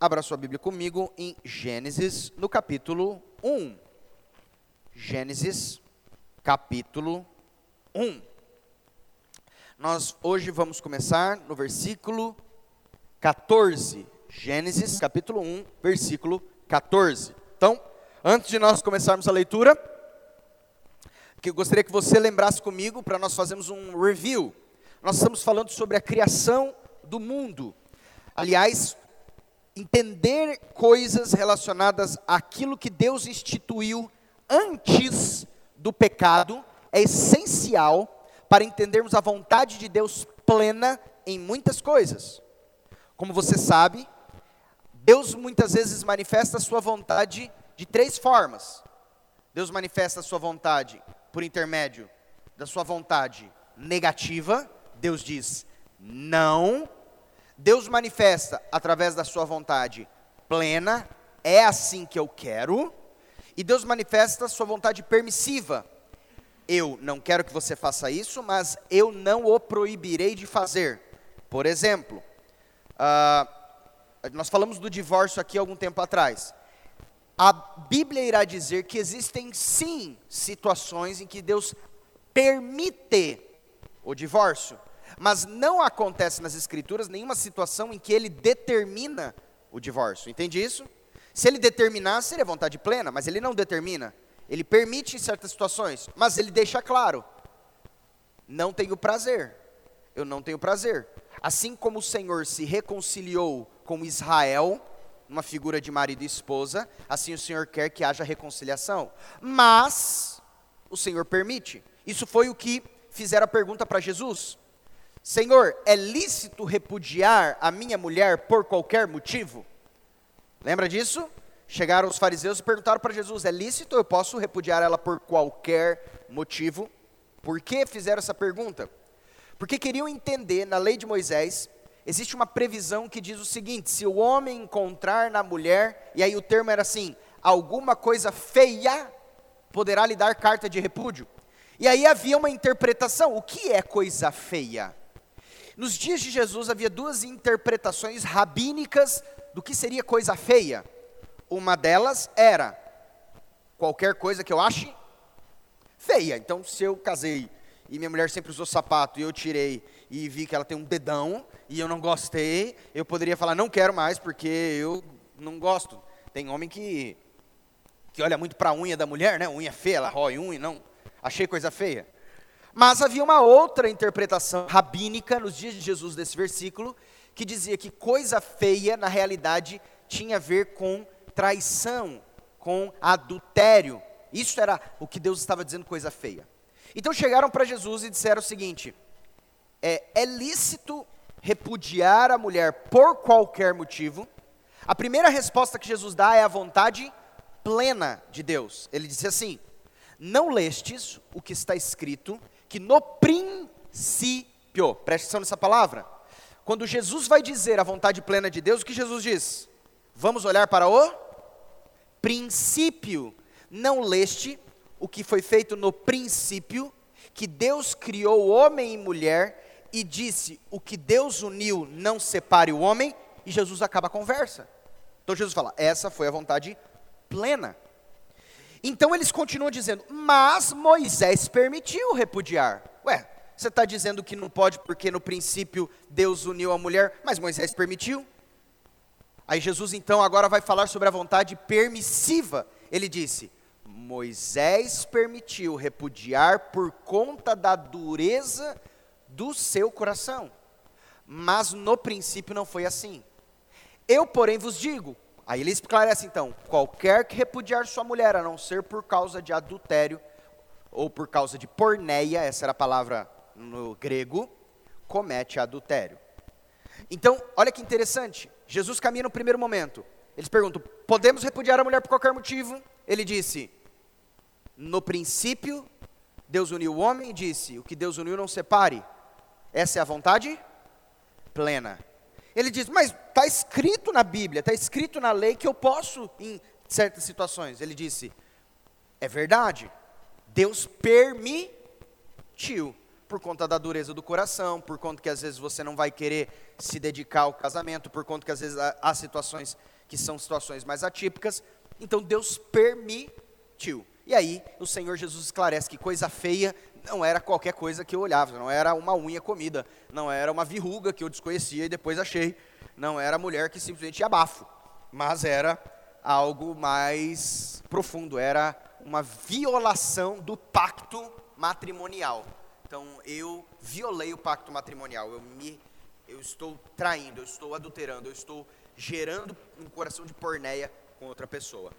Abra sua Bíblia comigo em Gênesis, no capítulo 1. Gênesis, capítulo 1. Nós hoje vamos começar no versículo 14. Gênesis, capítulo 1, versículo 14. Então, antes de nós começarmos a leitura, que eu gostaria que você lembrasse comigo para nós fazermos um review. Nós estamos falando sobre a criação do mundo. Aliás, entender coisas relacionadas àquilo que Deus instituiu antes do pecado é essencial para entendermos a vontade de Deus plena em muitas coisas. Como você sabe, Deus muitas vezes manifesta a sua vontade de três formas. Deus manifesta a sua vontade por intermédio da sua vontade negativa, Deus diz não Deus manifesta através da sua vontade plena, é assim que eu quero, e Deus manifesta sua vontade permissiva. Eu não quero que você faça isso, mas eu não o proibirei de fazer. Por exemplo, uh, nós falamos do divórcio aqui algum tempo atrás. A Bíblia irá dizer que existem sim situações em que Deus permite o divórcio. Mas não acontece nas Escrituras nenhuma situação em que ele determina o divórcio. Entende isso? Se ele determinar, seria vontade plena, mas ele não determina. Ele permite em certas situações, mas ele deixa claro: não tenho prazer. Eu não tenho prazer. Assim como o Senhor se reconciliou com Israel, uma figura de marido e esposa, assim o Senhor quer que haja reconciliação. Mas o Senhor permite. Isso foi o que fizeram a pergunta para Jesus. Senhor, é lícito repudiar a minha mulher por qualquer motivo? Lembra disso? Chegaram os fariseus e perguntaram para Jesus: é lícito? Eu posso repudiar ela por qualquer motivo? Por que fizeram essa pergunta? Porque queriam entender, na lei de Moisés, existe uma previsão que diz o seguinte: se o homem encontrar na mulher, e aí o termo era assim, alguma coisa feia, poderá lhe dar carta de repúdio. E aí havia uma interpretação: o que é coisa feia? Nos dias de Jesus havia duas interpretações rabínicas do que seria coisa feia. Uma delas era qualquer coisa que eu ache feia. Então, se eu casei e minha mulher sempre usou sapato e eu tirei e vi que ela tem um dedão e eu não gostei, eu poderia falar não quero mais porque eu não gosto. Tem homem que que olha muito para a unha da mulher, né? Unha feia, ela rói unha, não. Achei coisa feia. Mas havia uma outra interpretação rabínica nos dias de Jesus desse versículo, que dizia que coisa feia, na realidade, tinha a ver com traição, com adultério. Isso era o que Deus estava dizendo, coisa feia. Então chegaram para Jesus e disseram o seguinte: é, é lícito repudiar a mulher por qualquer motivo? A primeira resposta que Jesus dá é a vontade plena de Deus. Ele disse assim: Não lestes o que está escrito que no princípio, preste atenção nessa palavra, quando Jesus vai dizer a vontade plena de Deus, o que Jesus diz? Vamos olhar para o princípio. Não leste o que foi feito no princípio, que Deus criou homem e mulher e disse: o que Deus uniu, não separe o homem, e Jesus acaba a conversa. Então Jesus fala: essa foi a vontade plena. Então eles continuam dizendo, mas Moisés permitiu repudiar. Ué, você está dizendo que não pode porque no princípio Deus uniu a mulher, mas Moisés permitiu? Aí Jesus então agora vai falar sobre a vontade permissiva. Ele disse: Moisés permitiu repudiar por conta da dureza do seu coração, mas no princípio não foi assim. Eu, porém, vos digo: Aí ele esclarece então: qualquer que repudiar sua mulher, a não ser por causa de adultério, ou por causa de porneia, essa era a palavra no grego, comete adultério. Então, olha que interessante. Jesus caminha no primeiro momento. Eles perguntam: podemos repudiar a mulher por qualquer motivo? Ele disse: no princípio, Deus uniu o homem e disse: o que Deus uniu não separe. Essa é a vontade plena. Ele diz, mas está escrito na Bíblia, está escrito na lei que eu posso em certas situações. Ele disse, é verdade, Deus permitiu. por conta da dureza do coração, por conta que às vezes você não vai querer se dedicar ao casamento, por conta que às vezes há situações que são situações mais atípicas. Então Deus permitiu. E aí o Senhor Jesus esclarece que coisa feia não era qualquer coisa que eu olhava, não era uma unha comida, não era uma verruga que eu desconhecia e depois achei, não era mulher que simplesmente ia bafo, mas era algo mais profundo, era uma violação do pacto matrimonial. Então eu violei o pacto matrimonial, eu me eu estou traindo, eu estou adulterando, eu estou gerando um coração de porneia com outra pessoa.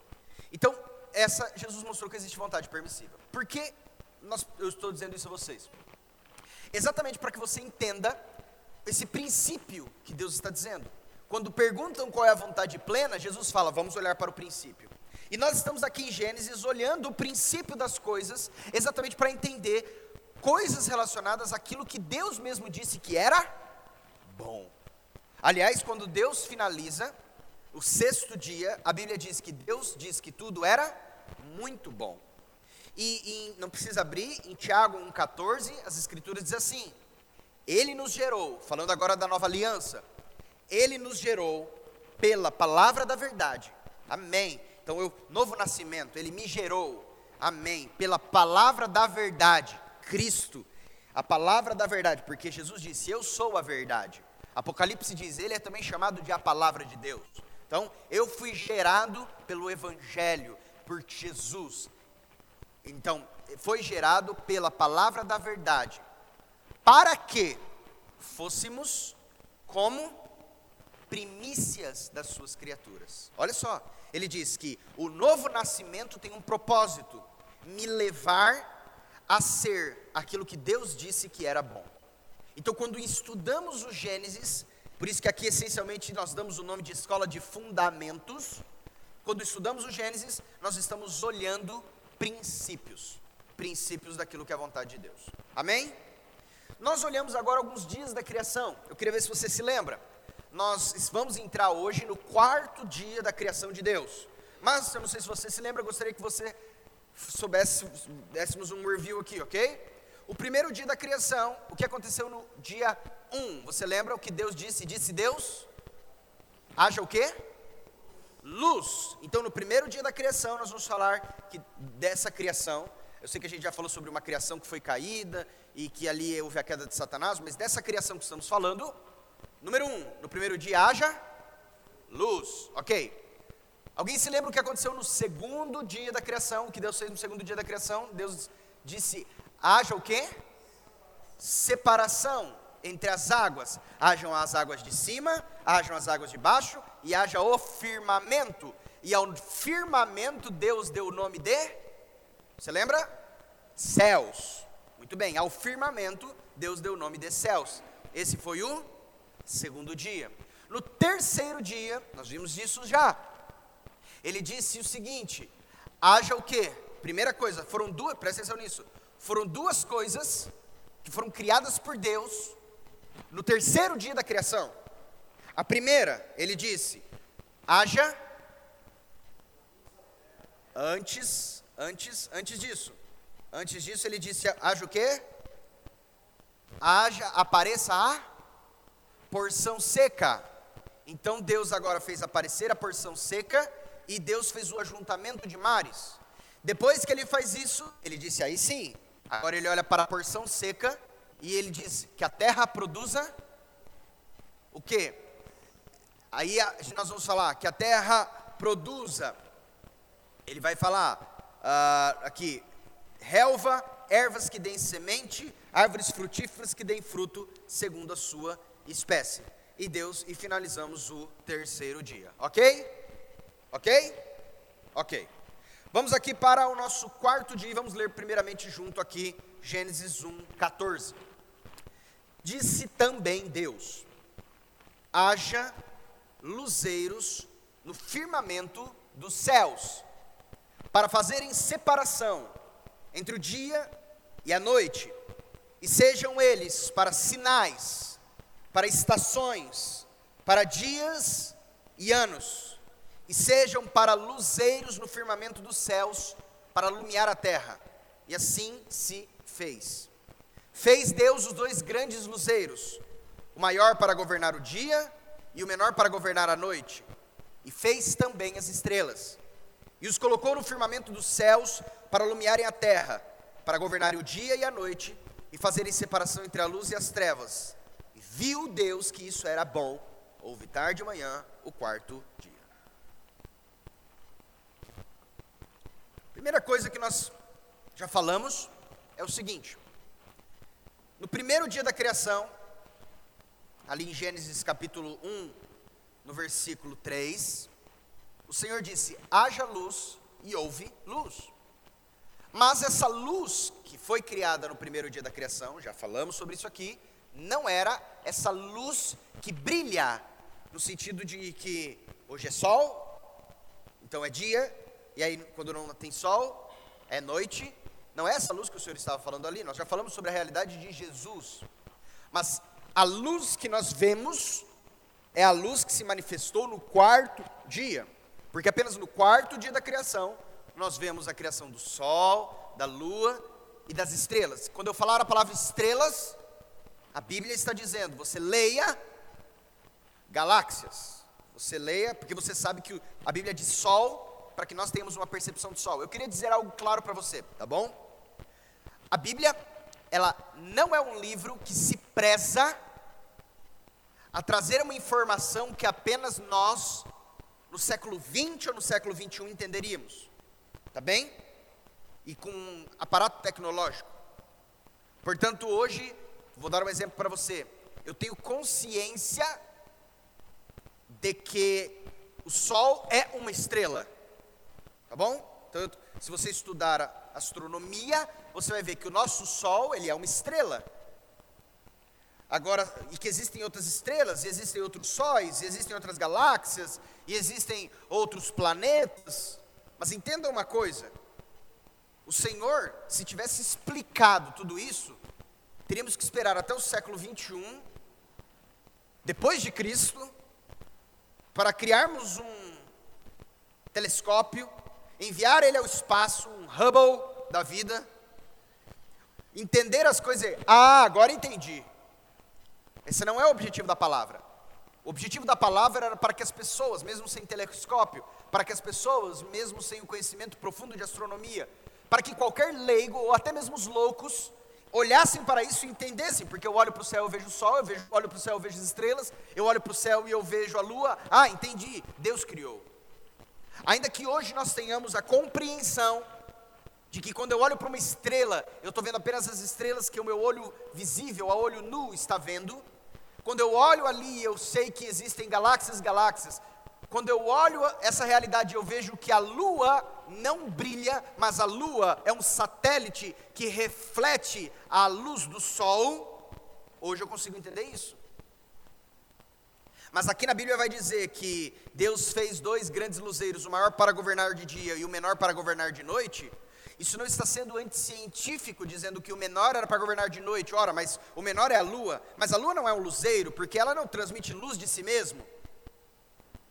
Então, essa Jesus mostrou que existe vontade permissiva. Por que nós, eu estou dizendo isso a vocês? Exatamente para que você entenda esse princípio que Deus está dizendo. Quando perguntam qual é a vontade plena, Jesus fala: vamos olhar para o princípio. E nós estamos aqui em Gênesis olhando o princípio das coisas, exatamente para entender coisas relacionadas àquilo que Deus mesmo disse que era bom. Aliás, quando Deus finaliza o sexto dia, a Bíblia diz que Deus diz que tudo era muito bom. E, e não precisa abrir, em Tiago 1,14, as escrituras dizem assim: Ele nos gerou, falando agora da nova aliança, Ele nos gerou pela palavra da verdade. Amém. Então, eu, novo nascimento, Ele me gerou. Amém. Pela palavra da verdade, Cristo. A palavra da verdade, porque Jesus disse: Eu sou a verdade. Apocalipse diz: Ele é também chamado de a palavra de Deus. Então, eu fui gerado pelo Evangelho, por Jesus. Então, foi gerado pela palavra da verdade, para que fôssemos como primícias das suas criaturas. Olha só, ele diz que o novo nascimento tem um propósito: me levar a ser aquilo que Deus disse que era bom. Então, quando estudamos o Gênesis, por isso que aqui essencialmente nós damos o nome de escola de fundamentos. Quando estudamos o Gênesis, nós estamos olhando princípios, princípios daquilo que é a vontade de Deus. Amém? Nós olhamos agora alguns dias da criação. Eu queria ver se você se lembra. Nós vamos entrar hoje no quarto dia da criação de Deus. Mas eu não sei se você se lembra, eu gostaria que você soubesse, dessemos um review aqui, ok? O primeiro dia da criação, o que aconteceu no dia 1? Você lembra o que Deus disse? Disse Deus: haja o quê? Luz. Então, no primeiro dia da criação, nós vamos falar que dessa criação. Eu sei que a gente já falou sobre uma criação que foi caída e que ali houve a queda de Satanás, mas dessa criação que estamos falando, número um, no primeiro dia haja luz, ok? Alguém se lembra o que aconteceu no segundo dia da criação? O que Deus fez no segundo dia da criação? Deus disse: haja o quê? Separação entre as águas. Hajam as águas de cima, hajam as águas de baixo e haja o firmamento. E ao firmamento Deus deu o nome de Você lembra? Céus. Muito bem, ao firmamento Deus deu o nome de céus. Esse foi o segundo dia. No terceiro dia, nós vimos isso já. Ele disse o seguinte: haja o quê? Primeira coisa, foram duas, presta atenção nisso foram duas coisas que foram criadas por Deus no terceiro dia da criação. A primeira, ele disse: haja antes, antes, antes disso. Antes disso ele disse: haja o quê? Haja, apareça a porção seca. Então Deus agora fez aparecer a porção seca e Deus fez o ajuntamento de mares. Depois que ele faz isso, ele disse: aí sim, Agora ele olha para a porção seca e ele diz que a terra produza o quê? Aí nós vamos falar que a terra produza. Ele vai falar uh, aqui: relva, ervas que deem semente, árvores frutíferas que deem fruto segundo a sua espécie. E Deus, e finalizamos o terceiro dia. Ok? Ok? Ok. Vamos aqui para o nosso quarto dia, vamos ler primeiramente junto aqui Gênesis 1, 14. Disse também Deus: haja luzeiros no firmamento dos céus, para fazerem separação entre o dia e a noite, e sejam eles para sinais, para estações, para dias e anos e sejam para luzeiros no firmamento dos céus, para iluminar a terra. E assim se fez. Fez Deus os dois grandes luzeiros, o maior para governar o dia e o menor para governar a noite. E fez também as estrelas. E os colocou no firmamento dos céus para iluminarem a terra, para governarem o dia e a noite, e fazerem separação entre a luz e as trevas. E viu Deus que isso era bom. Houve tarde e manhã o quarto dia. Primeira coisa que nós já falamos é o seguinte: no primeiro dia da criação, ali em Gênesis capítulo 1, no versículo 3, o Senhor disse: haja luz e houve luz. Mas essa luz que foi criada no primeiro dia da criação, já falamos sobre isso aqui, não era essa luz que brilha, no sentido de que hoje é sol, então é dia, e aí quando não tem sol, é noite. Não é essa luz que o Senhor estava falando ali, nós já falamos sobre a realidade de Jesus. Mas a luz que nós vemos é a luz que se manifestou no quarto dia. Porque apenas no quarto dia da criação, nós vemos a criação do sol, da lua e das estrelas. Quando eu falar a palavra estrelas, a Bíblia está dizendo, você leia galáxias. Você leia, porque você sabe que a Bíblia diz sol, para que nós tenhamos uma percepção de sol. Eu queria dizer algo claro para você, tá bom? A Bíblia, ela não é um livro que se preza a trazer uma informação que apenas nós no século 20 ou no século 21 entenderíamos. Tá bem? E com aparato tecnológico. Portanto, hoje, vou dar um exemplo para você. Eu tenho consciência de que o Sol é uma estrela. Tá bom? Então, se você estudar astronomia, você vai ver que o nosso Sol, ele é uma estrela. Agora, e que existem outras estrelas, existem outros sóis, existem outras galáxias, e existem outros planetas. Mas entenda uma coisa: o Senhor, se tivesse explicado tudo isso, teríamos que esperar até o século 21, depois de Cristo, para criarmos um telescópio, enviar ele ao espaço, um Hubble da vida, entender as coisas. Ah, agora entendi. Esse não é o objetivo da palavra. O objetivo da palavra era para que as pessoas, mesmo sem telescópio, para que as pessoas, mesmo sem o conhecimento profundo de astronomia, para que qualquer leigo, ou até mesmo os loucos, olhassem para isso e entendessem, porque eu olho para o céu e vejo o sol, eu vejo, olho para o céu e vejo as estrelas, eu olho para o céu e eu vejo a lua. Ah, entendi, Deus criou. Ainda que hoje nós tenhamos a compreensão de que quando eu olho para uma estrela, eu estou vendo apenas as estrelas que o meu olho visível, a olho nu, está vendo, quando eu olho ali, eu sei que existem galáxias, galáxias. Quando eu olho essa realidade, eu vejo que a lua não brilha, mas a lua é um satélite que reflete a luz do sol. Hoje eu consigo entender isso. Mas aqui na Bíblia vai dizer que Deus fez dois grandes luzeiros, o maior para governar de dia e o menor para governar de noite. Isso não está sendo anticientífico, dizendo que o menor era para governar de noite. Ora, mas o menor é a lua. Mas a lua não é um luzeiro, porque ela não transmite luz de si mesmo.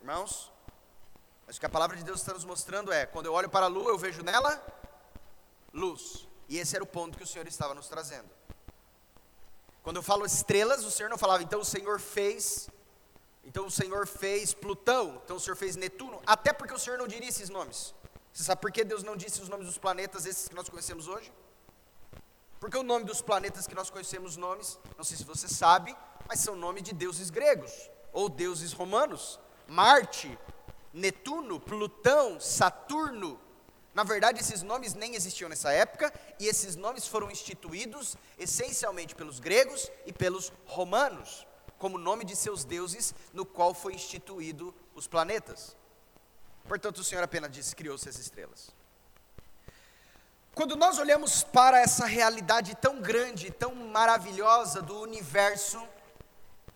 Irmãos, mas o que a palavra de Deus está nos mostrando é: quando eu olho para a lua, eu vejo nela luz. E esse era o ponto que o Senhor estava nos trazendo. Quando eu falo estrelas, o Senhor não falava, então o Senhor fez, então o Senhor fez Plutão, então o Senhor fez Netuno, até porque o Senhor não diria esses nomes. Você sabe por que Deus não disse os nomes dos planetas, esses que nós conhecemos hoje? Porque o nome dos planetas que nós conhecemos nomes, não sei se você sabe, mas são nome de deuses gregos ou deuses romanos. Marte, Netuno, Plutão, Saturno. Na verdade, esses nomes nem existiam nessa época e esses nomes foram instituídos essencialmente pelos gregos e pelos romanos, como nome de seus deuses, no qual foi instituído os planetas. Portanto, o Senhor apenas disse: criou-se as estrelas. Quando nós olhamos para essa realidade tão grande, tão maravilhosa do universo,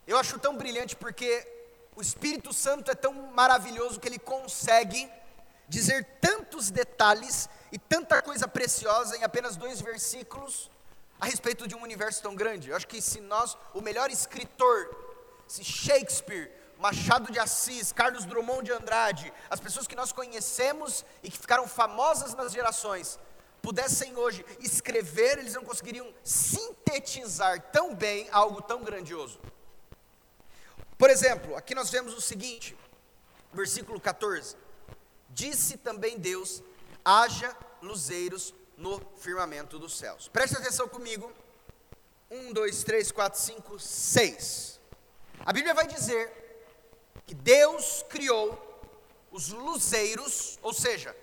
eu acho tão brilhante porque o Espírito Santo é tão maravilhoso que ele consegue dizer tantos detalhes e tanta coisa preciosa em apenas dois versículos a respeito de um universo tão grande. Eu acho que se nós, o melhor escritor, se Shakespeare Machado de Assis, Carlos Drummond de Andrade, as pessoas que nós conhecemos e que ficaram famosas nas gerações, pudessem hoje escrever, eles não conseguiriam sintetizar tão bem algo tão grandioso. Por exemplo, aqui nós vemos o seguinte, versículo 14: Disse também Deus: haja luzeiros no firmamento dos céus. Preste atenção comigo. Um, dois, três, quatro, cinco, seis. A Bíblia vai dizer que Deus criou os luzeiros, ou seja,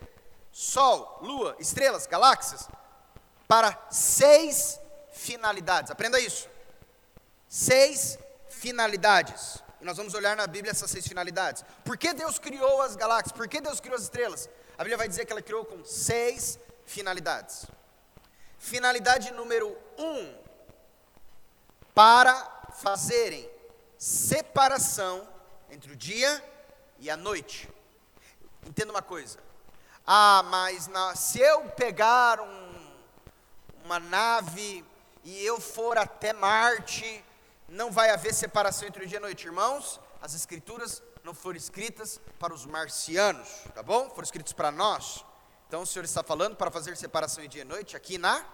Sol, Lua, estrelas, galáxias, para seis finalidades. Aprenda isso. Seis finalidades. E nós vamos olhar na Bíblia essas seis finalidades. Por que Deus criou as galáxias? Por que Deus criou as estrelas? A Bíblia vai dizer que ela criou com seis finalidades. Finalidade número um, para fazerem separação entre o dia e a noite. Entenda uma coisa. Ah, mas na, se eu pegar um, uma nave e eu for até Marte, não vai haver separação entre o dia e a noite, irmãos. As escrituras não foram escritas para os marcianos, tá bom? Foram escritas para nós. Então o Senhor está falando para fazer separação de dia e noite aqui na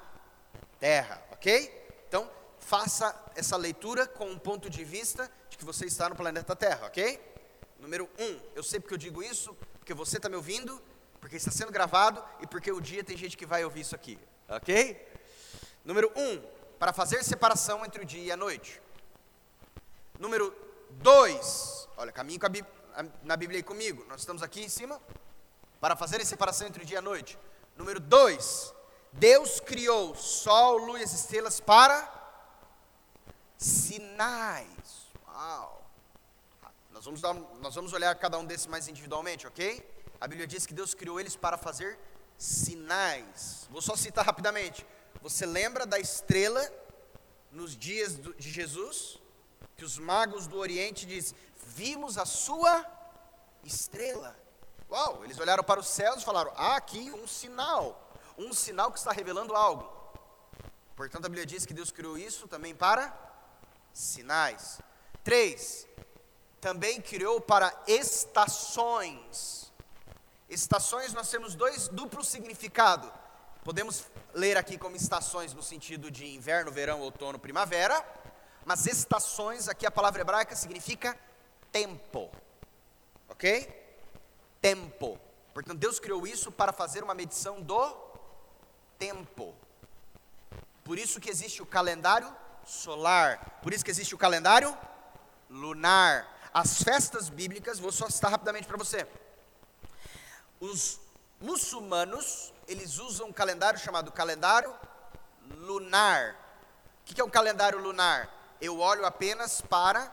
terra, ok? Então faça essa leitura com um ponto de vista que você está no planeta Terra, ok? Número um, eu sei porque eu digo isso, porque você está me ouvindo, porque está sendo gravado e porque o dia tem gente que vai ouvir isso aqui, ok? Número um, para fazer separação entre o dia e a noite. Número dois, olha, caminho na Bíblia aí comigo, nós estamos aqui em cima para fazer a separação entre o dia e a noite. Número dois, Deus criou sol, lua e as estrelas para sinais. Uau! Nós vamos, dar, nós vamos olhar cada um desses mais individualmente, ok? A Bíblia diz que Deus criou eles para fazer sinais. Vou só citar rapidamente. Você lembra da estrela nos dias de Jesus? Que os magos do Oriente dizem: Vimos a sua estrela. Uau, eles olharam para os céus e falaram: há aqui um sinal, um sinal que está revelando algo. Portanto, a Bíblia diz que Deus criou isso também para sinais. Três, também criou para estações. Estações nós temos dois duplo significado. Podemos ler aqui como estações no sentido de inverno, verão, outono, primavera, mas estações aqui a palavra hebraica significa tempo. OK? tempo. Portanto, Deus criou isso para fazer uma medição do tempo. Por isso que existe o calendário solar, por isso que existe o calendário lunar. As festas bíblicas, vou só citar rapidamente para você. Os muçulmanos, eles usam um calendário chamado calendário lunar. O que é um calendário lunar? Eu olho apenas para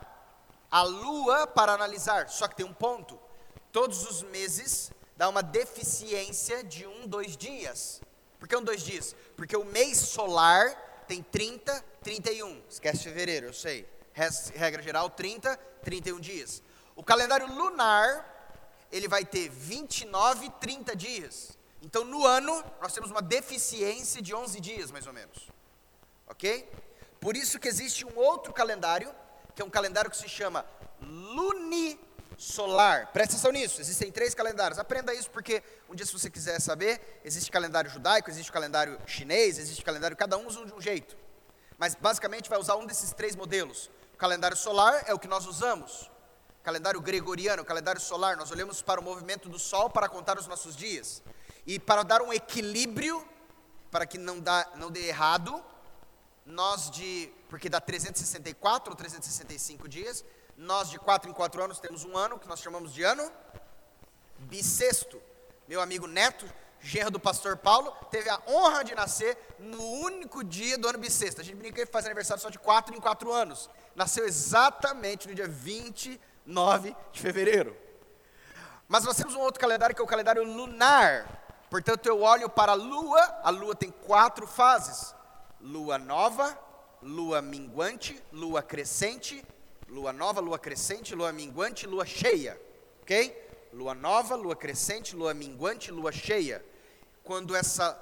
a lua para analisar, só que tem um ponto todos os meses dá uma deficiência de um, dois dias. Por que um, dois dias? Porque o mês solar tem 30, 31. Esquece fevereiro, eu sei. Regra geral, 30, 31 dias. O calendário lunar, ele vai ter 29, 30 dias. Então, no ano, nós temos uma deficiência de 11 dias, mais ou menos. Ok? Por isso que existe um outro calendário, que é um calendário que se chama luni solar. Presta atenção nisso, existem três calendários. Aprenda isso porque um dia, se você quiser saber, existe calendário judaico, existe calendário chinês, existe calendário, cada um usa de um jeito. Mas basicamente vai usar um desses três modelos. Calendário solar é o que nós usamos. calendário gregoriano, calendário solar, nós olhamos para o movimento do sol para contar os nossos dias. E para dar um equilíbrio, para que não, dá, não dê errado, nós de. Porque dá 364 ou 365 dias, nós, de quatro em quatro anos, temos um ano que nós chamamos de ano bissexto. Meu amigo Neto, genro do pastor Paulo, teve a honra de nascer no único dia do ano bissexto. A gente brinca que faz aniversário só de quatro em quatro anos. Nasceu exatamente no dia 29 de fevereiro. Mas nós temos um outro calendário que é o calendário lunar. Portanto, eu olho para a lua, a lua tem quatro fases: lua nova, lua minguante, lua crescente lua nova, lua crescente, lua minguante, lua cheia. Ok? Lua nova, lua crescente, lua minguante, lua cheia. Quando essa,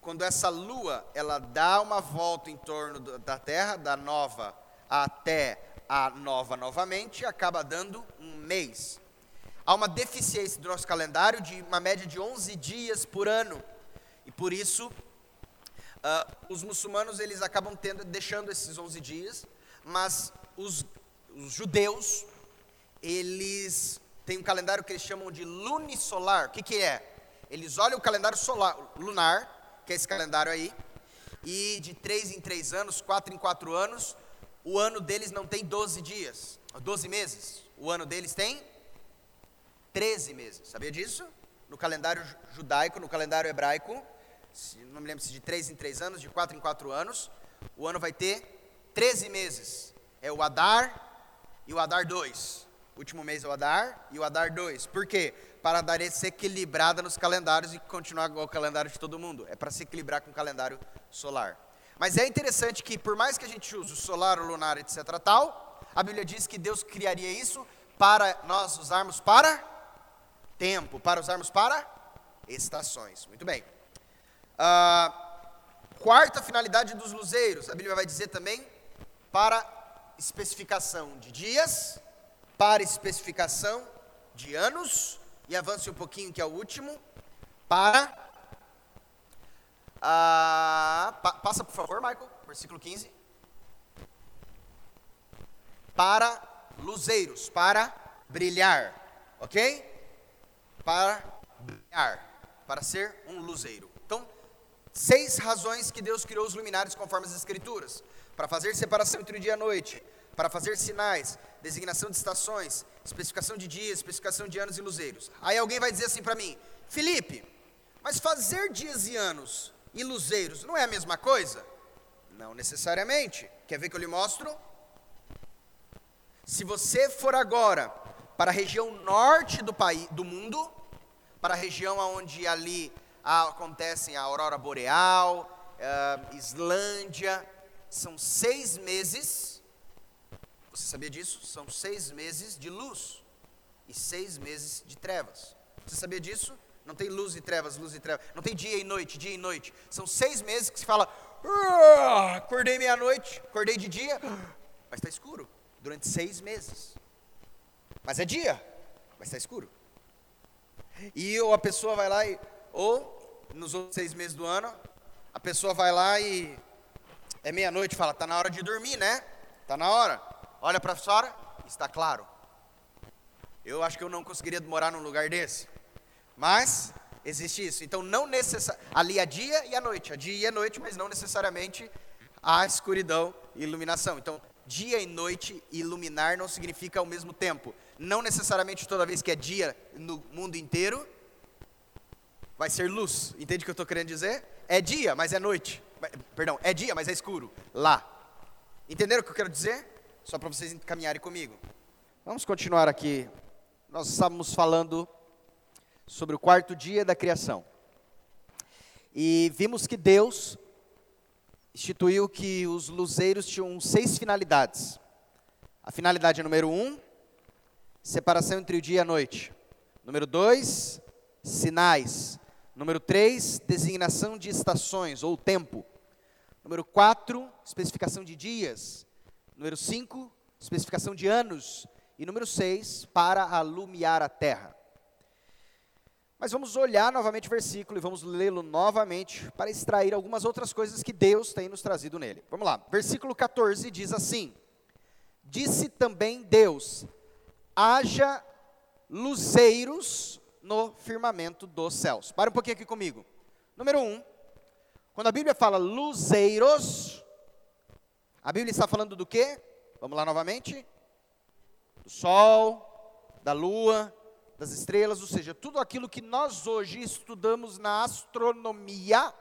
quando essa lua ela dá uma volta em torno da Terra, da nova até a nova novamente, acaba dando um mês. Há uma deficiência do nosso calendário de uma média de 11 dias por ano. E por isso, uh, os muçulmanos eles acabam tendo, deixando esses 11 dias, mas os, os judeus, eles têm um calendário que eles chamam de lunisolar. O que, que é? Eles olham o calendário solar, lunar, que é esse calendário aí, e de três em três anos, quatro em quatro anos, o ano deles não tem 12 dias, 12 meses. O ano deles tem 13 meses. Sabia disso? No calendário judaico, no calendário hebraico, não me lembro se de 3 em 3 anos, de 4 em 4 anos, o ano vai ter 13 meses. É o Adar e o Adar 2. O último mês é o Adar e o Adar 2. Por quê? Para dar essa equilibrada nos calendários e continuar igual o calendário de todo mundo. É para se equilibrar com o calendário solar. Mas é interessante que, por mais que a gente use o solar, o lunar, etc. tal, a Bíblia diz que Deus criaria isso para nós usarmos para tempo, para usarmos para estações. Muito bem. Uh, quarta finalidade dos luzeiros, a Bíblia vai dizer também para especificação de dias, para especificação de anos, e avance um pouquinho que é o último, para. Uh, pa, passa por favor, Michael, versículo 15. Para luzeiros, para brilhar, ok? Para brilhar, para ser um luzeiro. Então, seis razões que Deus criou os luminares conforme as Escrituras: para fazer separação entre o dia e a noite, para fazer sinais, designação de estações, especificação de dias, especificação de anos e luzeiros. Aí alguém vai dizer assim para mim, Felipe, mas fazer dias e anos e luzeiros não é a mesma coisa? Não necessariamente. Quer ver que eu lhe mostro? Se você for agora para a região norte do país, do mundo, para a região onde ali acontecem a aurora boreal, Islândia, são seis meses. Você sabia disso? São seis meses de luz e seis meses de trevas. Você sabia disso? Não tem luz e trevas, luz e trevas. Não tem dia e noite, dia e noite. São seis meses que se fala, ah, acordei meia-noite, acordei de dia, mas está escuro durante seis meses. Mas é dia, mas está escuro. E ou a pessoa vai lá e, ou nos outros seis meses do ano, a pessoa vai lá e é meia-noite fala, está na hora de dormir, né? Está na hora. Olha para fora, está claro. Eu acho que eu não conseguiria morar num lugar desse. Mas existe isso. Então não necessariamente ali é dia e a noite, a dia e a noite, mas não necessariamente a escuridão e iluminação. Então dia e noite, iluminar não significa ao mesmo tempo. Não necessariamente toda vez que é dia no mundo inteiro, vai ser luz. Entende o que eu estou querendo dizer? É dia, mas é noite. Perdão, é dia, mas é escuro. Lá. Entenderam o que eu quero dizer? Só para vocês caminharem comigo. Vamos continuar aqui. Nós estávamos falando sobre o quarto dia da criação. E vimos que Deus instituiu que os luzeiros tinham seis finalidades. A finalidade número um, separação entre o dia e a noite. Número dois, sinais. Número três, designação de estações ou tempo. Número quatro, especificação de dias. Número cinco, especificação de anos. E número seis, para alumiar a terra. Mas vamos olhar novamente o versículo e vamos lê-lo novamente para extrair algumas outras coisas que Deus tem nos trazido nele. Vamos lá, versículo 14 diz assim: Disse também Deus: haja luzeiros no firmamento dos céus. Para um pouquinho aqui comigo. Número um, quando a Bíblia fala luzeiros, a Bíblia está falando do quê? Vamos lá novamente. Do sol, da lua, das estrelas, ou seja, tudo aquilo que nós hoje estudamos na astronomia,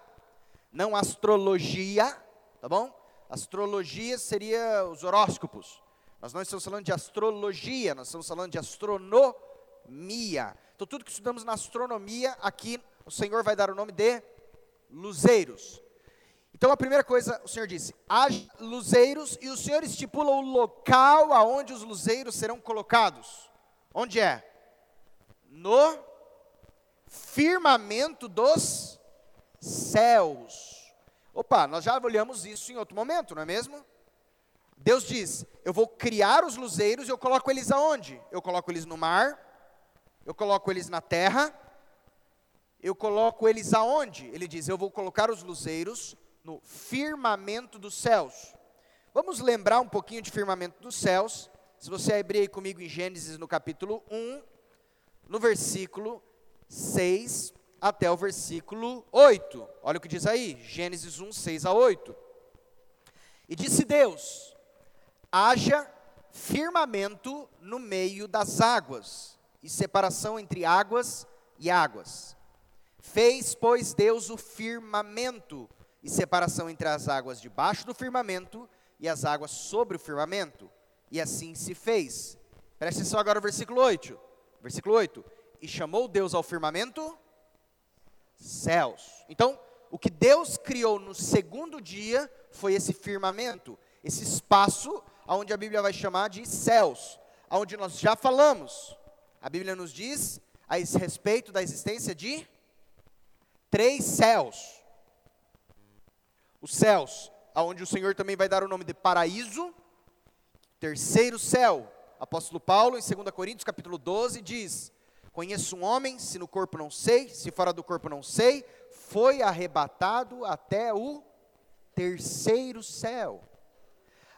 não astrologia, tá bom? Astrologia seria os horóscopos. Nós não estamos falando de astrologia, nós estamos falando de astronomia. Então, tudo que estudamos na astronomia, aqui o Senhor vai dar o nome de luzeiros. Então, a primeira coisa, o Senhor disse: haja luzeiros, e o Senhor estipula o local aonde os luzeiros serão colocados. Onde é? no firmamento dos céus. Opa, nós já olhamos isso em outro momento, não é mesmo? Deus diz: Eu vou criar os luzeiros e eu coloco eles aonde? Eu coloco eles no mar, eu coloco eles na terra, eu coloco eles aonde? Ele diz: Eu vou colocar os luzeiros no firmamento dos céus. Vamos lembrar um pouquinho de firmamento dos céus. Se você abrir aí comigo em Gênesis no capítulo 1, no versículo 6 até o versículo 8. Olha o que diz aí, Gênesis 1, 6 a 8. E disse Deus: haja firmamento no meio das águas, e separação entre águas e águas. Fez, pois, Deus o firmamento, e separação entre as águas debaixo do firmamento e as águas sobre o firmamento. E assim se fez. Preste atenção agora no versículo 8. Versículo 8. E chamou Deus ao firmamento céus. Então, o que Deus criou no segundo dia foi esse firmamento, esse espaço onde a Bíblia vai chamar de céus, onde nós já falamos. A Bíblia nos diz a respeito da existência de três céus. Os céus, aonde o Senhor também vai dar o nome de paraíso, terceiro céu. Apóstolo Paulo, em 2 Coríntios, capítulo 12, diz: Conheço um homem, se no corpo não sei, se fora do corpo não sei, foi arrebatado até o terceiro céu.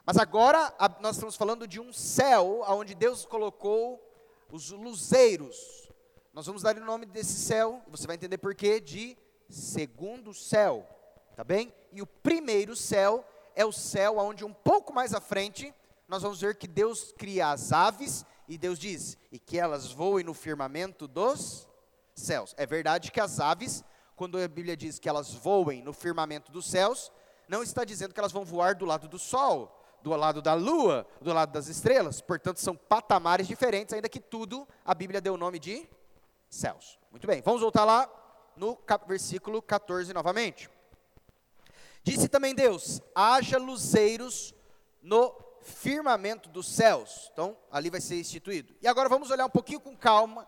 Mas agora a, nós estamos falando de um céu onde Deus colocou os luzeiros. Nós vamos dar o nome desse céu, você vai entender por quê, de segundo céu, tá bem? E o primeiro céu é o céu onde um pouco mais à frente nós vamos ver que Deus cria as aves e Deus diz: "E que elas voem no firmamento dos céus". É verdade que as aves, quando a Bíblia diz que elas voem no firmamento dos céus, não está dizendo que elas vão voar do lado do sol, do lado da lua, do lado das estrelas, portanto são patamares diferentes, ainda que tudo a Bíblia deu o nome de céus. Muito bem, vamos voltar lá no versículo 14 novamente. Disse também Deus: haja luzeiros no firmamento dos céus. Então, ali vai ser instituído. E agora vamos olhar um pouquinho com calma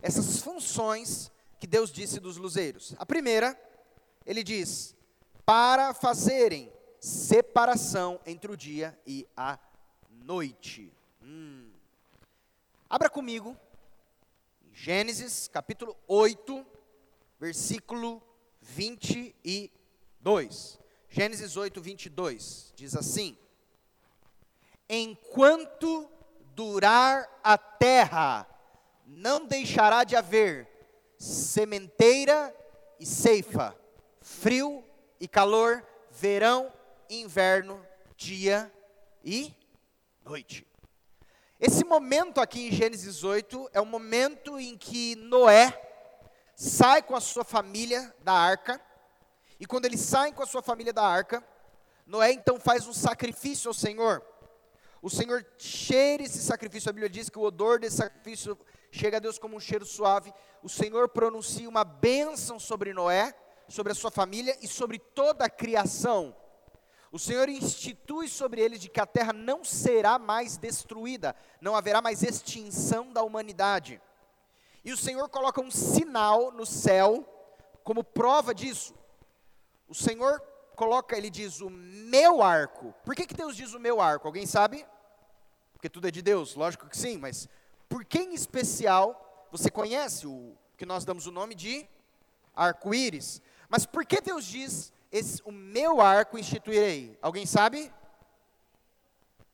essas funções que Deus disse dos luzeiros. A primeira, ele diz: para fazerem separação entre o dia e a noite. Hum. Abra comigo, Gênesis capítulo 8, versículo 22. Gênesis 8, 22 diz assim: Enquanto durar a terra, não deixará de haver sementeira e ceifa, frio e calor, verão e inverno, dia e noite. Esse momento aqui em Gênesis 8 é o momento em que Noé sai com a sua família da arca, e quando eles saem com a sua família da arca, Noé então faz um sacrifício ao Senhor. O Senhor cheira esse sacrifício, a Bíblia diz que o odor desse sacrifício chega a Deus como um cheiro suave. O Senhor pronuncia uma bênção sobre Noé, sobre a sua família e sobre toda a criação. O Senhor institui sobre eles de que a terra não será mais destruída, não haverá mais extinção da humanidade. E o Senhor coloca um sinal no céu como prova disso. O Senhor coloca, ele diz, o meu arco. Por que, que Deus diz o meu arco? Alguém sabe? Porque tudo é de Deus, lógico que sim, mas por que em especial você conhece o que nós damos o nome de arco-íris? Mas por que Deus diz esse, o meu arco instituirei? Alguém sabe?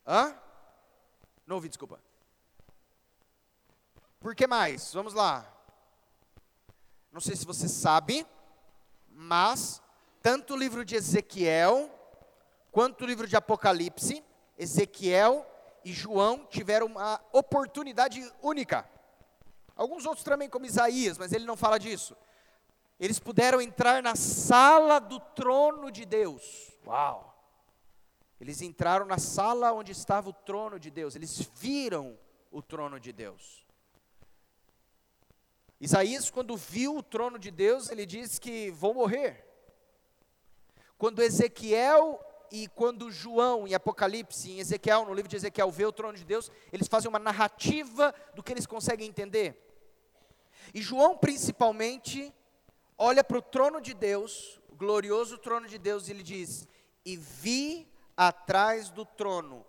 Hã? Não ouvi, desculpa. Por que mais? Vamos lá. Não sei se você sabe, mas tanto o livro de Ezequiel quanto o livro de Apocalipse, Ezequiel e João tiveram uma oportunidade única. Alguns outros também, como Isaías, mas ele não fala disso. Eles puderam entrar na sala do trono de Deus. Uau! Eles entraram na sala onde estava o trono de Deus. Eles viram o trono de Deus. Isaías, quando viu o trono de Deus, ele disse que vou morrer. Quando Ezequiel e quando João, em Apocalipse, em Ezequiel, no livro de Ezequiel, vê o trono de Deus, eles fazem uma narrativa do que eles conseguem entender. E João, principalmente, olha para o trono de Deus, o glorioso trono de Deus, e ele diz: E vi atrás do trono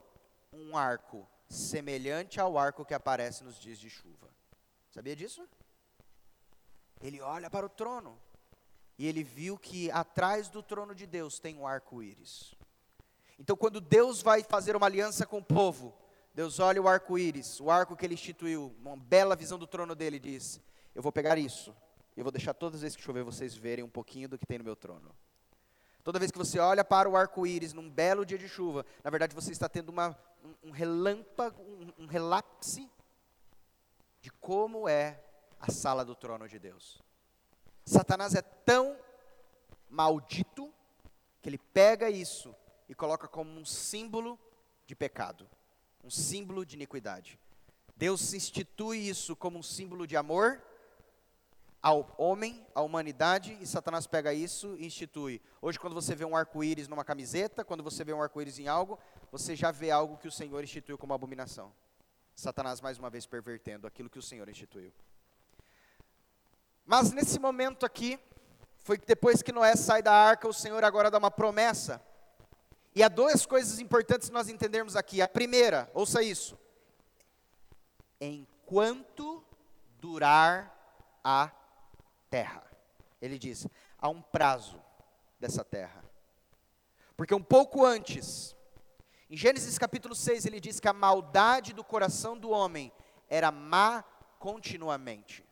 um arco, semelhante ao arco que aparece nos dias de chuva. Sabia disso? ele olha para o trono e ele viu que atrás do trono de Deus tem um arco-íris. Então, quando Deus vai fazer uma aliança com o povo, Deus olha o arco-íris, o arco que ele instituiu, uma bela visão do trono dele, e diz: Eu vou pegar isso, eu vou deixar todas as vezes que chover vocês verem um pouquinho do que tem no meu trono. Toda vez que você olha para o arco-íris num belo dia de chuva, na verdade você está tendo uma, um, relâmpago, um relapse de como é a sala do trono de Deus. Satanás é tão maldito que ele pega isso e coloca como um símbolo de pecado, um símbolo de iniquidade. Deus institui isso como um símbolo de amor ao homem, à humanidade, e Satanás pega isso e institui. Hoje, quando você vê um arco-íris numa camiseta, quando você vê um arco-íris em algo, você já vê algo que o Senhor instituiu como abominação. Satanás, mais uma vez, pervertendo aquilo que o Senhor instituiu. Mas nesse momento aqui, foi que depois que Noé sai da arca, o Senhor agora dá uma promessa e há duas coisas importantes nós entendermos aqui. A primeira, ouça isso. Enquanto durar a terra. Ele diz: há um prazo dessa terra. Porque um pouco antes, em Gênesis capítulo 6, ele diz que a maldade do coração do homem era má continuamente.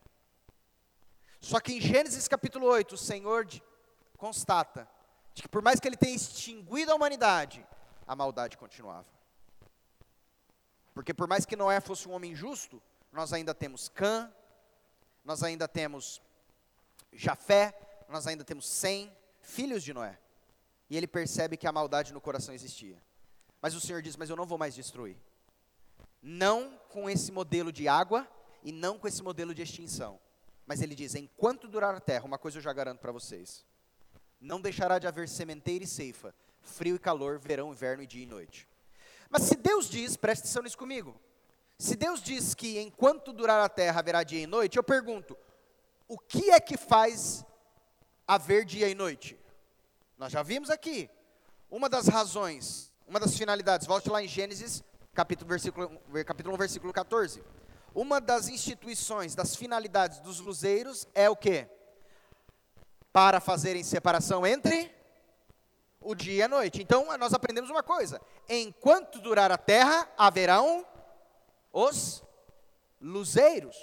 Só que em Gênesis capítulo 8, o Senhor constata de que por mais que ele tenha extinguido a humanidade, a maldade continuava. Porque por mais que Noé fosse um homem justo, nós ainda temos Cã, nós ainda temos Jafé, nós ainda temos Sem, filhos de Noé. E ele percebe que a maldade no coração existia. Mas o Senhor diz: Mas eu não vou mais destruir. Não com esse modelo de água e não com esse modelo de extinção. Mas ele diz: Enquanto durar a terra, uma coisa eu já garanto para vocês: não deixará de haver sementeira e ceifa, frio e calor, verão, inverno e dia e noite. Mas se Deus diz, preste atenção nisso comigo, se Deus diz que enquanto durar a terra haverá dia e noite, eu pergunto, o que é que faz haver dia e noite? Nós já vimos aqui, uma das razões, uma das finalidades, volte lá em Gênesis, capítulo, versículo, capítulo 1, versículo 14. Uma das instituições, das finalidades dos luzeiros é o que? para fazerem separação entre o dia e a noite. Então, nós aprendemos uma coisa: enquanto durar a terra, haverão os luzeiros.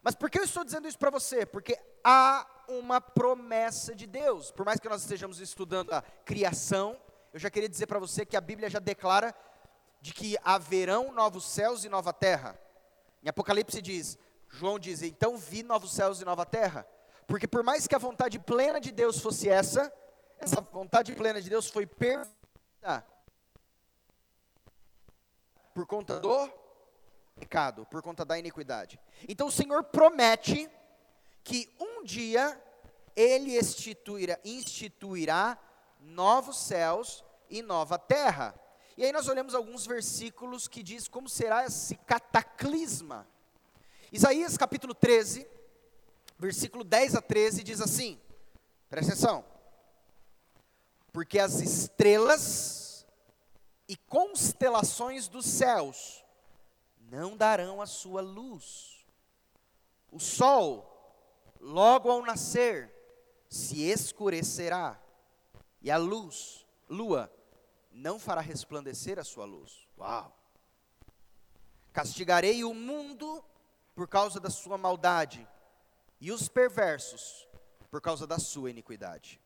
Mas por que eu estou dizendo isso para você? Porque há uma promessa de Deus. Por mais que nós estejamos estudando a criação, eu já queria dizer para você que a Bíblia já declara de que haverão novos céus e nova terra. Em Apocalipse diz, João diz: "Então vi novos céus e nova terra". Porque por mais que a vontade plena de Deus fosse essa, essa vontade plena de Deus foi perdida por conta do pecado, por conta da iniquidade. Então o Senhor promete que um dia ele instituirá, instituirá novos céus e nova terra. E aí nós olhamos alguns versículos que diz como será esse cataclisma. Isaías capítulo 13, versículo 10 a 13 diz assim: presta atenção. Porque as estrelas e constelações dos céus não darão a sua luz. O sol, logo ao nascer, se escurecerá, e a luz, lua, não fará resplandecer a sua luz. Uau! Castigarei o mundo por causa da sua maldade e os perversos por causa da sua iniquidade.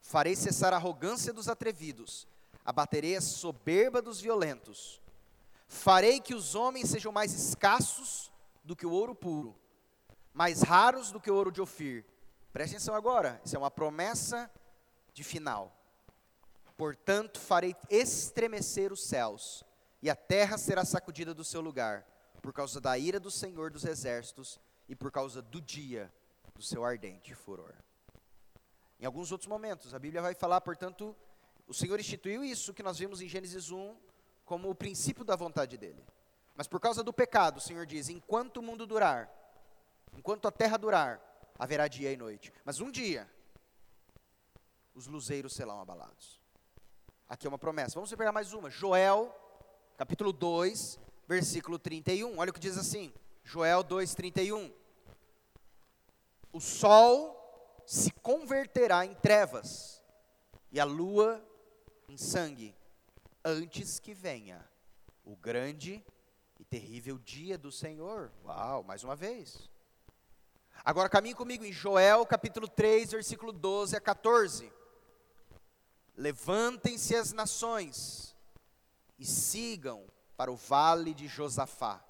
Farei cessar a arrogância dos atrevidos, abaterei a soberba dos violentos. Farei que os homens sejam mais escassos do que o ouro puro, mais raros do que o ouro de Ofir. Preste atenção agora, isso é uma promessa de final. Portanto, farei estremecer os céus, e a terra será sacudida do seu lugar, por causa da ira do Senhor dos exércitos e por causa do dia do seu ardente furor. Em alguns outros momentos, a Bíblia vai falar, portanto, o Senhor instituiu isso que nós vimos em Gênesis 1 como o princípio da vontade dele. Mas por causa do pecado, o Senhor diz: enquanto o mundo durar, enquanto a terra durar, haverá dia e noite. Mas um dia, os luzeiros serão abalados. Aqui é uma promessa. Vamos pegar mais uma. Joel, capítulo 2, versículo 31. Olha o que diz assim. Joel 2, 31. o sol se converterá em trevas e a lua em sangue, antes que venha o grande e terrível dia do Senhor. Uau, mais uma vez. Agora caminhe comigo em Joel capítulo 3, versículo 12 a 14. Levantem-se as nações e sigam para o vale de Josafá,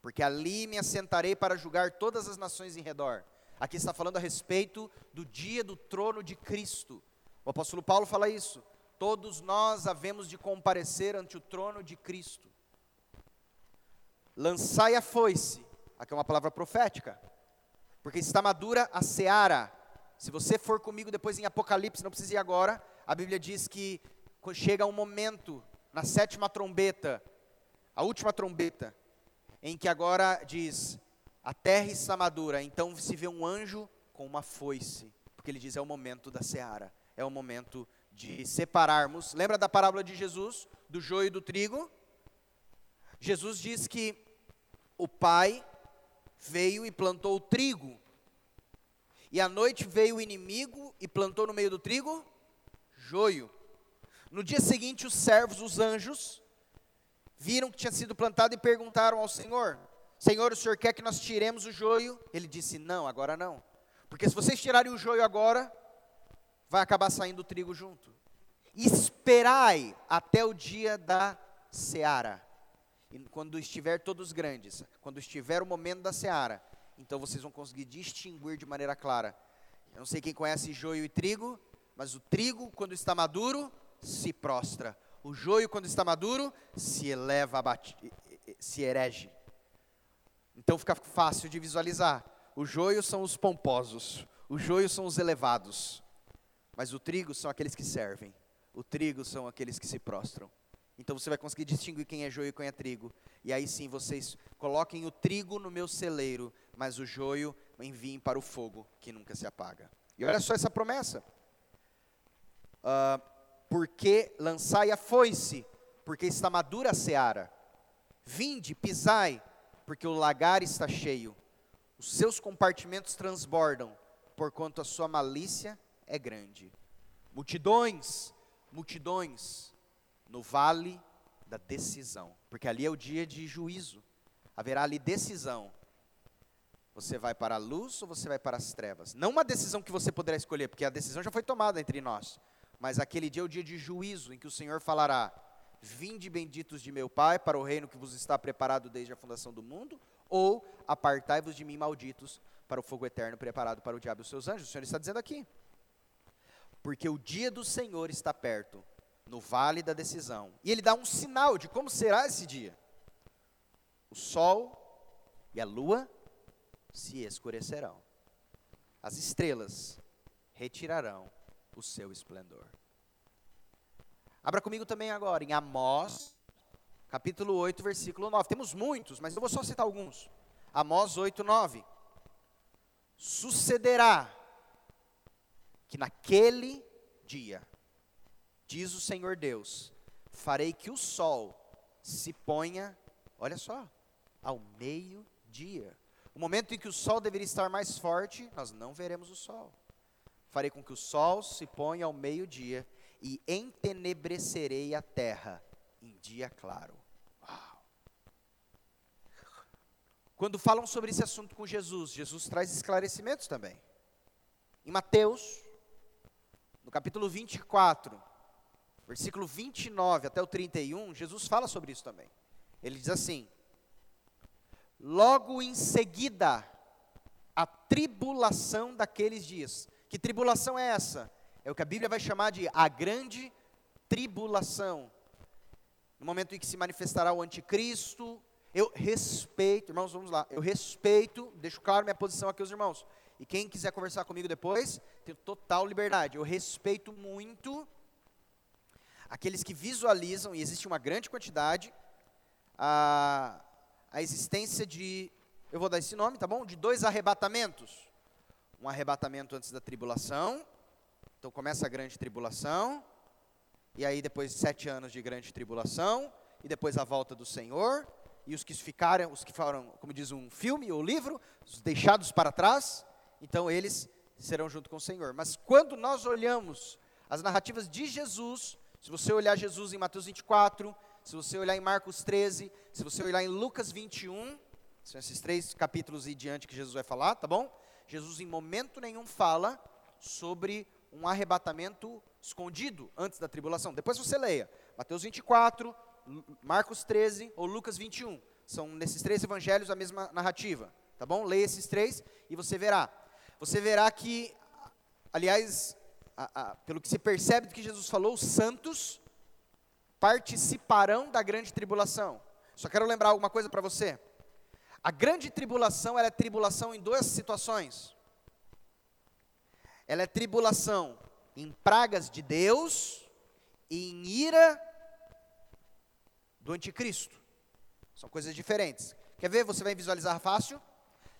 porque ali me assentarei para julgar todas as nações em redor. Aqui está falando a respeito do dia do trono de Cristo. O apóstolo Paulo fala isso. Todos nós havemos de comparecer ante o trono de Cristo. Lançai a foice, aqui é uma palavra profética, porque está madura a seara. Se você for comigo depois em Apocalipse, não precisa ir agora, a Bíblia diz que chega um momento, na sétima trombeta, a última trombeta, em que agora diz: a terra está madura, então se vê um anjo com uma foice, porque ele diz: é o momento da seara, é o momento de separarmos. Lembra da parábola de Jesus, do joio e do trigo? Jesus diz que o pai veio e plantou o trigo, e à noite veio o inimigo e plantou no meio do trigo joio. No dia seguinte, os servos, os anjos, viram que tinha sido plantado e perguntaram ao Senhor: Senhor, o Senhor quer que nós tiremos o joio? Ele disse: Não, agora não. Porque se vocês tirarem o joio agora, vai acabar saindo o trigo junto. Esperai até o dia da seara. E quando estiver todos grandes, quando estiver o momento da seara, então vocês vão conseguir distinguir de maneira clara. Eu não sei quem conhece joio e trigo, mas o trigo, quando está maduro, se prostra. O joio, quando está maduro, se eleva, se herege. Então fica fácil de visualizar. O joio são os pomposos, o joio são os elevados, mas o trigo são aqueles que servem, o trigo são aqueles que se prostram. Então você vai conseguir distinguir quem é joio e quem é trigo. E aí sim vocês coloquem o trigo no meu celeiro, mas o joio enviem para o fogo que nunca se apaga. E olha só essa promessa. Uh, porque lançai a foice, porque está madura a seara. Vinde, pisai, porque o lagar está cheio, os seus compartimentos transbordam, porquanto a sua malícia é grande. Multidões, multidões, no vale da decisão, porque ali é o dia de juízo, haverá ali decisão. Você vai para a luz ou você vai para as trevas? Não uma decisão que você poderá escolher, porque a decisão já foi tomada entre nós, mas aquele dia é o dia de juízo, em que o Senhor falará: Vinde benditos de meu Pai para o reino que vos está preparado desde a fundação do mundo, ou apartai-vos de mim malditos para o fogo eterno preparado para o diabo e os seus anjos. O Senhor está dizendo aqui. Porque o dia do Senhor está perto, no vale da decisão. E ele dá um sinal de como será esse dia. O sol e a lua se escurecerão. As estrelas retirarão o seu esplendor. Abra comigo também agora em Amós, capítulo 8, versículo 9. Temos muitos, mas eu vou só citar alguns. Amós 8, 9. Sucederá que naquele dia, diz o Senhor Deus, farei que o sol se ponha, olha só, ao meio-dia. O momento em que o sol deveria estar mais forte, nós não veremos o sol. Farei com que o sol se ponha ao meio-dia e entenebrecerei a terra em dia claro. Uau. Quando falam sobre esse assunto com Jesus, Jesus traz esclarecimentos também. Em Mateus, no capítulo 24, versículo 29 até o 31, Jesus fala sobre isso também. Ele diz assim: Logo em seguida, a tribulação daqueles dias. Que tribulação é essa? É o que a Bíblia vai chamar de a grande tribulação. No momento em que se manifestará o anticristo, eu respeito, irmãos, vamos lá. Eu respeito, deixo claro minha posição aqui aos irmãos. E quem quiser conversar comigo depois, tem total liberdade. Eu respeito muito aqueles que visualizam, e existe uma grande quantidade, a, a existência de, eu vou dar esse nome, tá bom? De dois arrebatamentos. Um arrebatamento antes da tribulação então começa a grande tribulação, e aí depois sete anos de grande tribulação, e depois a volta do Senhor, e os que ficaram, os que foram, como diz um filme ou livro, os deixados para trás, então eles serão junto com o Senhor. Mas quando nós olhamos as narrativas de Jesus, se você olhar Jesus em Mateus 24, se você olhar em Marcos 13, se você olhar em Lucas 21, são esses três capítulos e diante que Jesus vai falar, tá bom? Jesus em momento nenhum fala sobre um arrebatamento escondido antes da tribulação. Depois você leia Mateus 24, Marcos 13 ou Lucas 21. São nesses três evangelhos a mesma narrativa, tá bom? Leia esses três e você verá. Você verá que, aliás, a, a, pelo que se percebe do que Jesus falou, os santos participarão da grande tribulação. Só quero lembrar alguma coisa para você. A grande tribulação ela é tribulação em duas situações. Ela é tribulação em pragas de Deus e em ira do anticristo. São coisas diferentes. Quer ver? Você vai visualizar fácil.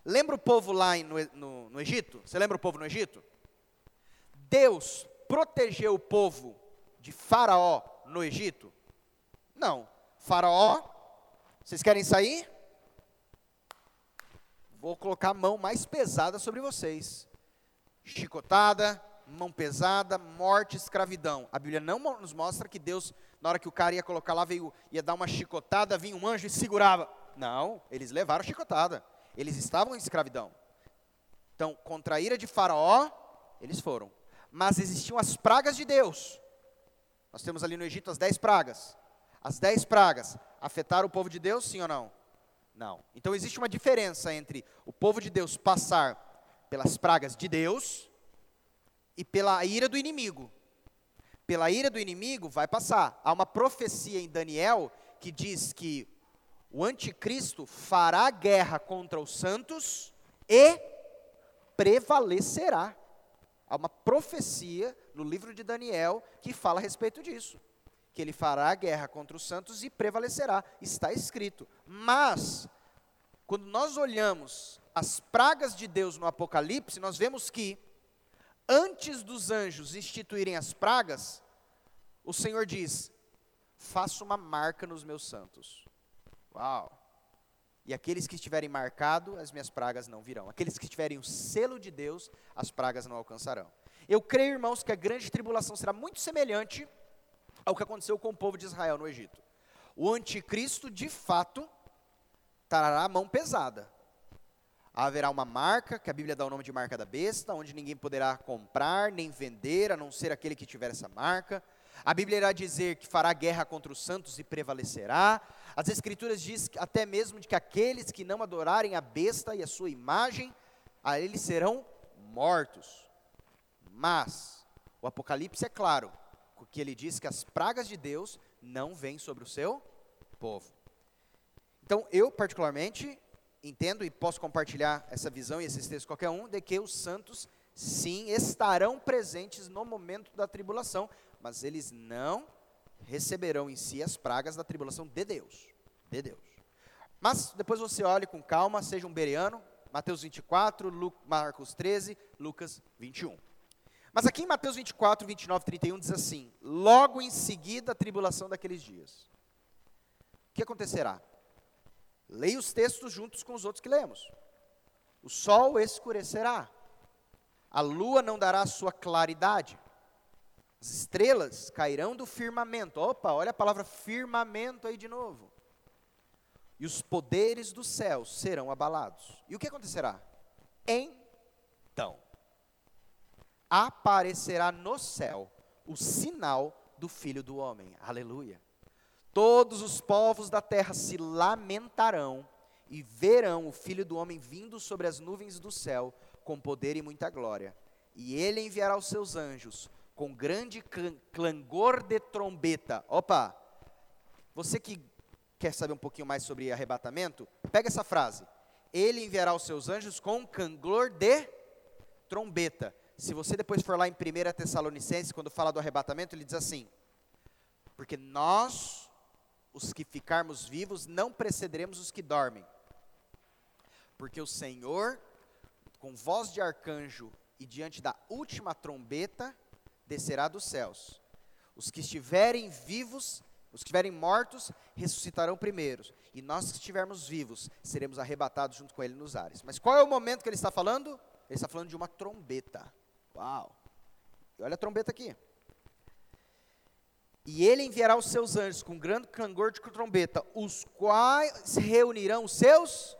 Lembra o povo lá no, no, no Egito? Você lembra o povo no Egito? Deus protegeu o povo de Faraó no Egito? Não. Faraó, vocês querem sair? Vou colocar a mão mais pesada sobre vocês. Chicotada, mão pesada, morte, escravidão. A Bíblia não nos mostra que Deus, na hora que o cara ia colocar lá, veio, ia dar uma chicotada, vinha um anjo e segurava. Não, eles levaram chicotada. Eles estavam em escravidão. Então, contra a ira de Faraó, eles foram. Mas existiam as pragas de Deus. Nós temos ali no Egito as dez pragas. As dez pragas afetaram o povo de Deus, sim ou não? Não. Então existe uma diferença entre o povo de Deus passar pelas pragas de Deus e pela ira do inimigo. Pela ira do inimigo vai passar. Há uma profecia em Daniel que diz que o anticristo fará guerra contra os santos e prevalecerá. Há uma profecia no livro de Daniel que fala a respeito disso. Que ele fará guerra contra os santos e prevalecerá. Está escrito. Mas, quando nós olhamos as pragas de Deus no Apocalipse, nós vemos que antes dos anjos instituírem as pragas, o Senhor diz: faça uma marca nos meus santos. Uau! E aqueles que estiverem marcados, as minhas pragas não virão. Aqueles que tiverem o selo de Deus, as pragas não alcançarão. Eu creio, irmãos, que a grande tribulação será muito semelhante ao que aconteceu com o povo de Israel no Egito. O anticristo, de fato, trará a mão pesada haverá uma marca, que a Bíblia dá o nome de marca da besta, onde ninguém poderá comprar nem vender, a não ser aquele que tiver essa marca. A Bíblia irá dizer que fará guerra contra os santos e prevalecerá. As Escrituras diz até mesmo de que aqueles que não adorarem a besta e a sua imagem, a eles serão mortos. Mas o Apocalipse é claro, porque ele diz que as pragas de Deus não vêm sobre o seu povo. Então, eu particularmente entendo e posso compartilhar essa visão e esses textos qualquer um, de que os santos sim estarão presentes no momento da tribulação, mas eles não receberão em si as pragas da tribulação de Deus, de Deus. Mas depois você olhe com calma, seja um bereano, Mateus 24, Lu, Marcos 13, Lucas 21. Mas aqui em Mateus 24, 29 31 diz assim: Logo em seguida a tribulação daqueles dias. O que acontecerá? Leia os textos juntos com os outros que lemos. O sol escurecerá, a lua não dará sua claridade, as estrelas cairão do firmamento. Opa, olha a palavra firmamento aí de novo. E os poderes dos céus serão abalados. E o que acontecerá? Então, aparecerá no céu o sinal do Filho do Homem. Aleluia. Todos os povos da terra se lamentarão e verão o Filho do Homem vindo sobre as nuvens do céu com poder e muita glória. E ele enviará os seus anjos com grande clangor de trombeta. Opa! Você que quer saber um pouquinho mais sobre arrebatamento, pega essa frase. Ele enviará os seus anjos com clangor de trombeta. Se você depois for lá em 1 Tessalonicenses, quando fala do arrebatamento, ele diz assim: Porque nós os que ficarmos vivos, não precederemos os que dormem. Porque o Senhor, com voz de arcanjo e diante da última trombeta, descerá dos céus. Os que estiverem vivos, os que estiverem mortos, ressuscitarão primeiros. E nós que estivermos vivos, seremos arrebatados junto com ele nos ares. Mas qual é o momento que ele está falando? ele está falando de uma trombeta. Uau! E olha a trombeta aqui. E ele enviará os seus anjos com grande cangor de trombeta, os quais reunirão os seus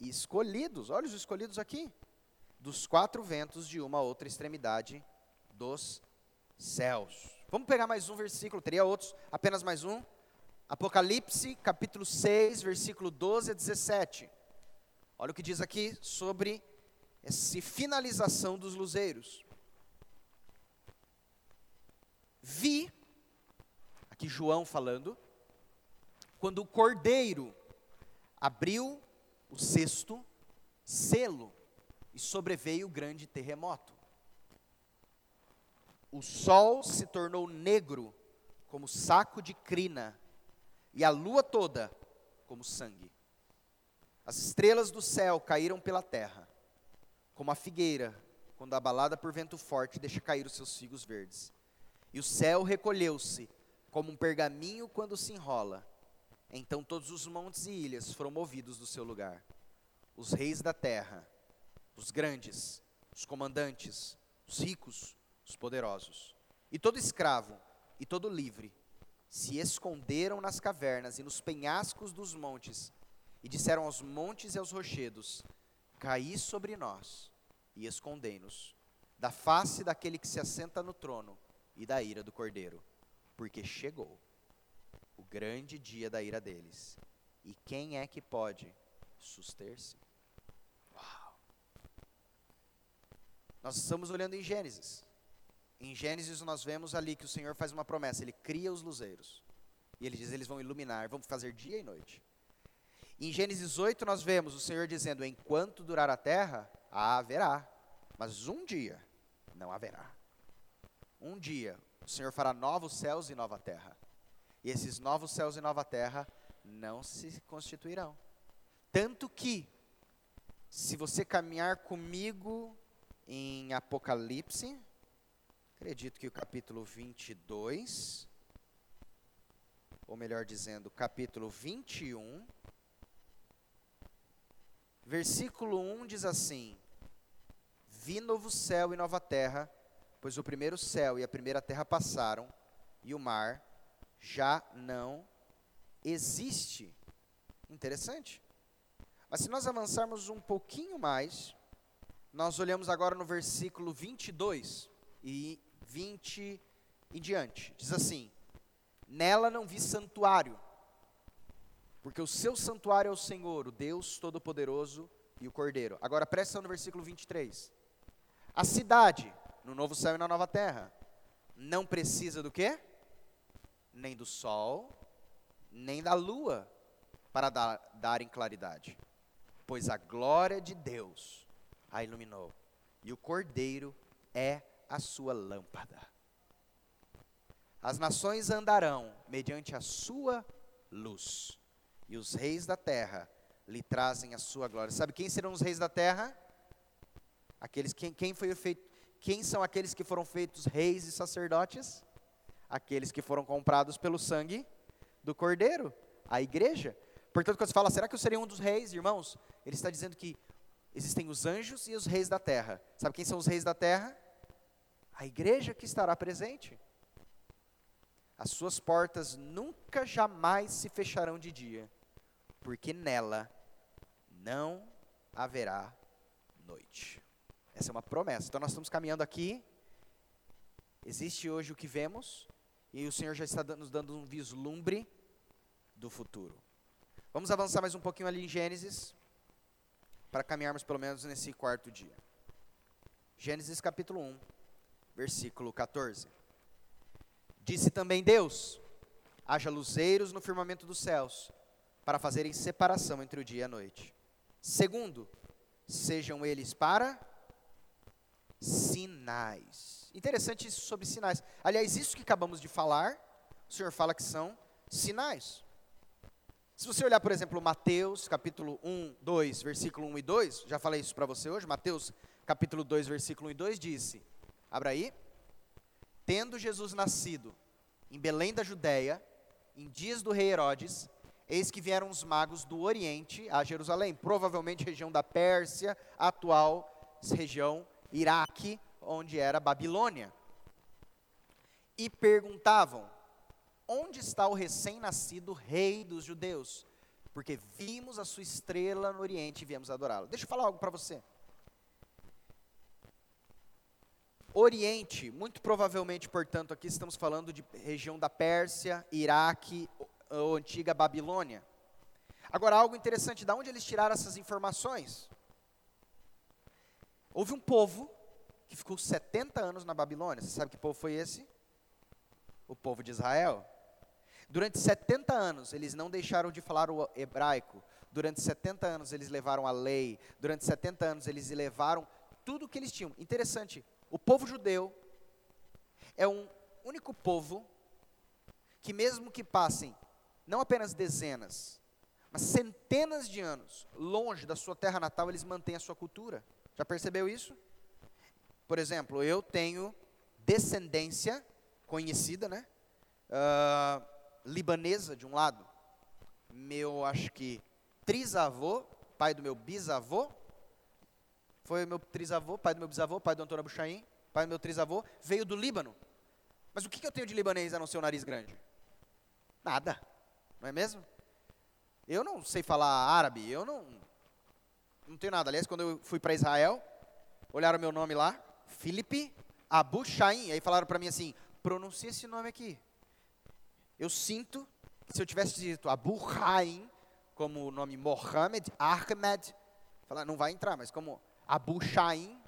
escolhidos. Olha os escolhidos aqui. Dos quatro ventos de uma outra extremidade dos céus. Vamos pegar mais um versículo, teria outros, apenas mais um. Apocalipse, capítulo 6, versículo 12 a 17. Olha o que diz aqui sobre essa finalização dos luzeiros. Vi, aqui João falando, quando o cordeiro abriu o sexto selo e sobreveio o grande terremoto. O sol se tornou negro como saco de crina e a lua toda como sangue. As estrelas do céu caíram pela terra, como a figueira, quando abalada por vento forte, deixa cair os seus figos verdes. E o céu recolheu-se, como um pergaminho quando se enrola. Então todos os montes e ilhas foram movidos do seu lugar. Os reis da terra, os grandes, os comandantes, os ricos, os poderosos, e todo escravo e todo livre, se esconderam nas cavernas e nos penhascos dos montes, e disseram aos montes e aos rochedos: Caí sobre nós e escondei-nos da face daquele que se assenta no trono e da ira do cordeiro, porque chegou o grande dia da ira deles. E quem é que pode suster-se? Uau! Nós estamos olhando em Gênesis. Em Gênesis nós vemos ali que o Senhor faz uma promessa, ele cria os luzeiros. E ele diz: eles vão iluminar, vão fazer dia e noite. Em Gênesis 8 nós vemos o Senhor dizendo: enquanto durar a terra, haverá, mas um dia não haverá. Um dia o Senhor fará novos céus e nova terra. E esses novos céus e nova terra não se constituirão. Tanto que, se você caminhar comigo em Apocalipse, Acredito que o capítulo 22, ou melhor dizendo, capítulo 21, versículo 1 diz assim: Vi novo céu e nova terra, pois o primeiro céu e a primeira terra passaram, e o mar já não existe. Interessante. Mas se nós avançarmos um pouquinho mais, nós olhamos agora no versículo 22 e 20 em diante. Diz assim: Nela não vi santuário, porque o seu santuário é o Senhor, o Deus Todo-Poderoso e o Cordeiro. Agora presta no versículo 23. A cidade, no novo céu e na nova terra, não precisa do quê? Nem do sol, nem da lua, para dar, darem claridade. Pois a glória de Deus a iluminou, e o Cordeiro é a sua lâmpada. As nações andarão mediante a sua luz, e os reis da terra lhe trazem a sua glória. Sabe quem serão os reis da terra? Aqueles quem, quem foi feito, quem são aqueles que foram feitos reis e sacerdotes? Aqueles que foram comprados pelo sangue do Cordeiro, a igreja. Portanto, quando você fala, será que eu seria um dos reis, irmãos? Ele está dizendo que existem os anjos e os reis da terra. Sabe quem são os reis da terra? a igreja que estará presente. As suas portas nunca jamais se fecharão de dia, porque nela não haverá noite. Essa é uma promessa. Então nós estamos caminhando aqui. Existe hoje o que vemos, e o Senhor já está nos dando um vislumbre do futuro. Vamos avançar mais um pouquinho ali em Gênesis, para caminharmos pelo menos nesse quarto dia. Gênesis capítulo 1 versículo 14. Disse também Deus: haja luzeiros no firmamento dos céus, para fazerem separação entre o dia e a noite. Segundo, sejam eles para sinais. Interessante isso sobre sinais. Aliás, isso que acabamos de falar, o Senhor fala que são sinais. Se você olhar, por exemplo, Mateus, capítulo 1, 2, versículo 1 e 2, já falei isso para você hoje, Mateus, capítulo 2, versículo 1 e 2 disse: Abra aí. Tendo Jesus nascido em Belém da Judéia, em dias do rei Herodes, eis que vieram os magos do Oriente a Jerusalém, provavelmente região da Pérsia atual, região Iraque, onde era Babilônia. E perguntavam: Onde está o recém-nascido rei dos judeus? Porque vimos a sua estrela no Oriente e viemos adorá-lo. Deixa eu falar algo para você. Oriente, muito provavelmente, portanto, aqui estamos falando de região da Pérsia, Iraque, ou antiga Babilônia. Agora, algo interessante, de onde eles tiraram essas informações? Houve um povo que ficou 70 anos na Babilônia. Você sabe que povo foi esse? O povo de Israel. Durante 70 anos, eles não deixaram de falar o hebraico. Durante 70 anos, eles levaram a lei. Durante 70 anos, eles levaram tudo o que eles tinham. Interessante, o povo judeu é um único povo que, mesmo que passem não apenas dezenas, mas centenas de anos longe da sua terra natal, eles mantêm a sua cultura. Já percebeu isso? Por exemplo, eu tenho descendência conhecida, né? Uh, libanesa de um lado. Meu, acho que trisavô, pai do meu bisavô, foi meu trisavô, pai do meu bisavô, pai do Antônio Abuchaim, pai do meu trisavô, veio do Líbano. Mas o que, que eu tenho de libanês a não ser o nariz grande? Nada, não é mesmo? Eu não sei falar árabe, eu não, não tenho nada. Aliás, quando eu fui para Israel, olharam meu nome lá, Felipe Abu Shaim, aí falaram para mim assim, pronuncia esse nome aqui. Eu sinto que se eu tivesse dito Abu Haim, como o nome Mohammed, Ahmed, falar, não vai entrar, mas como Abu Shaim,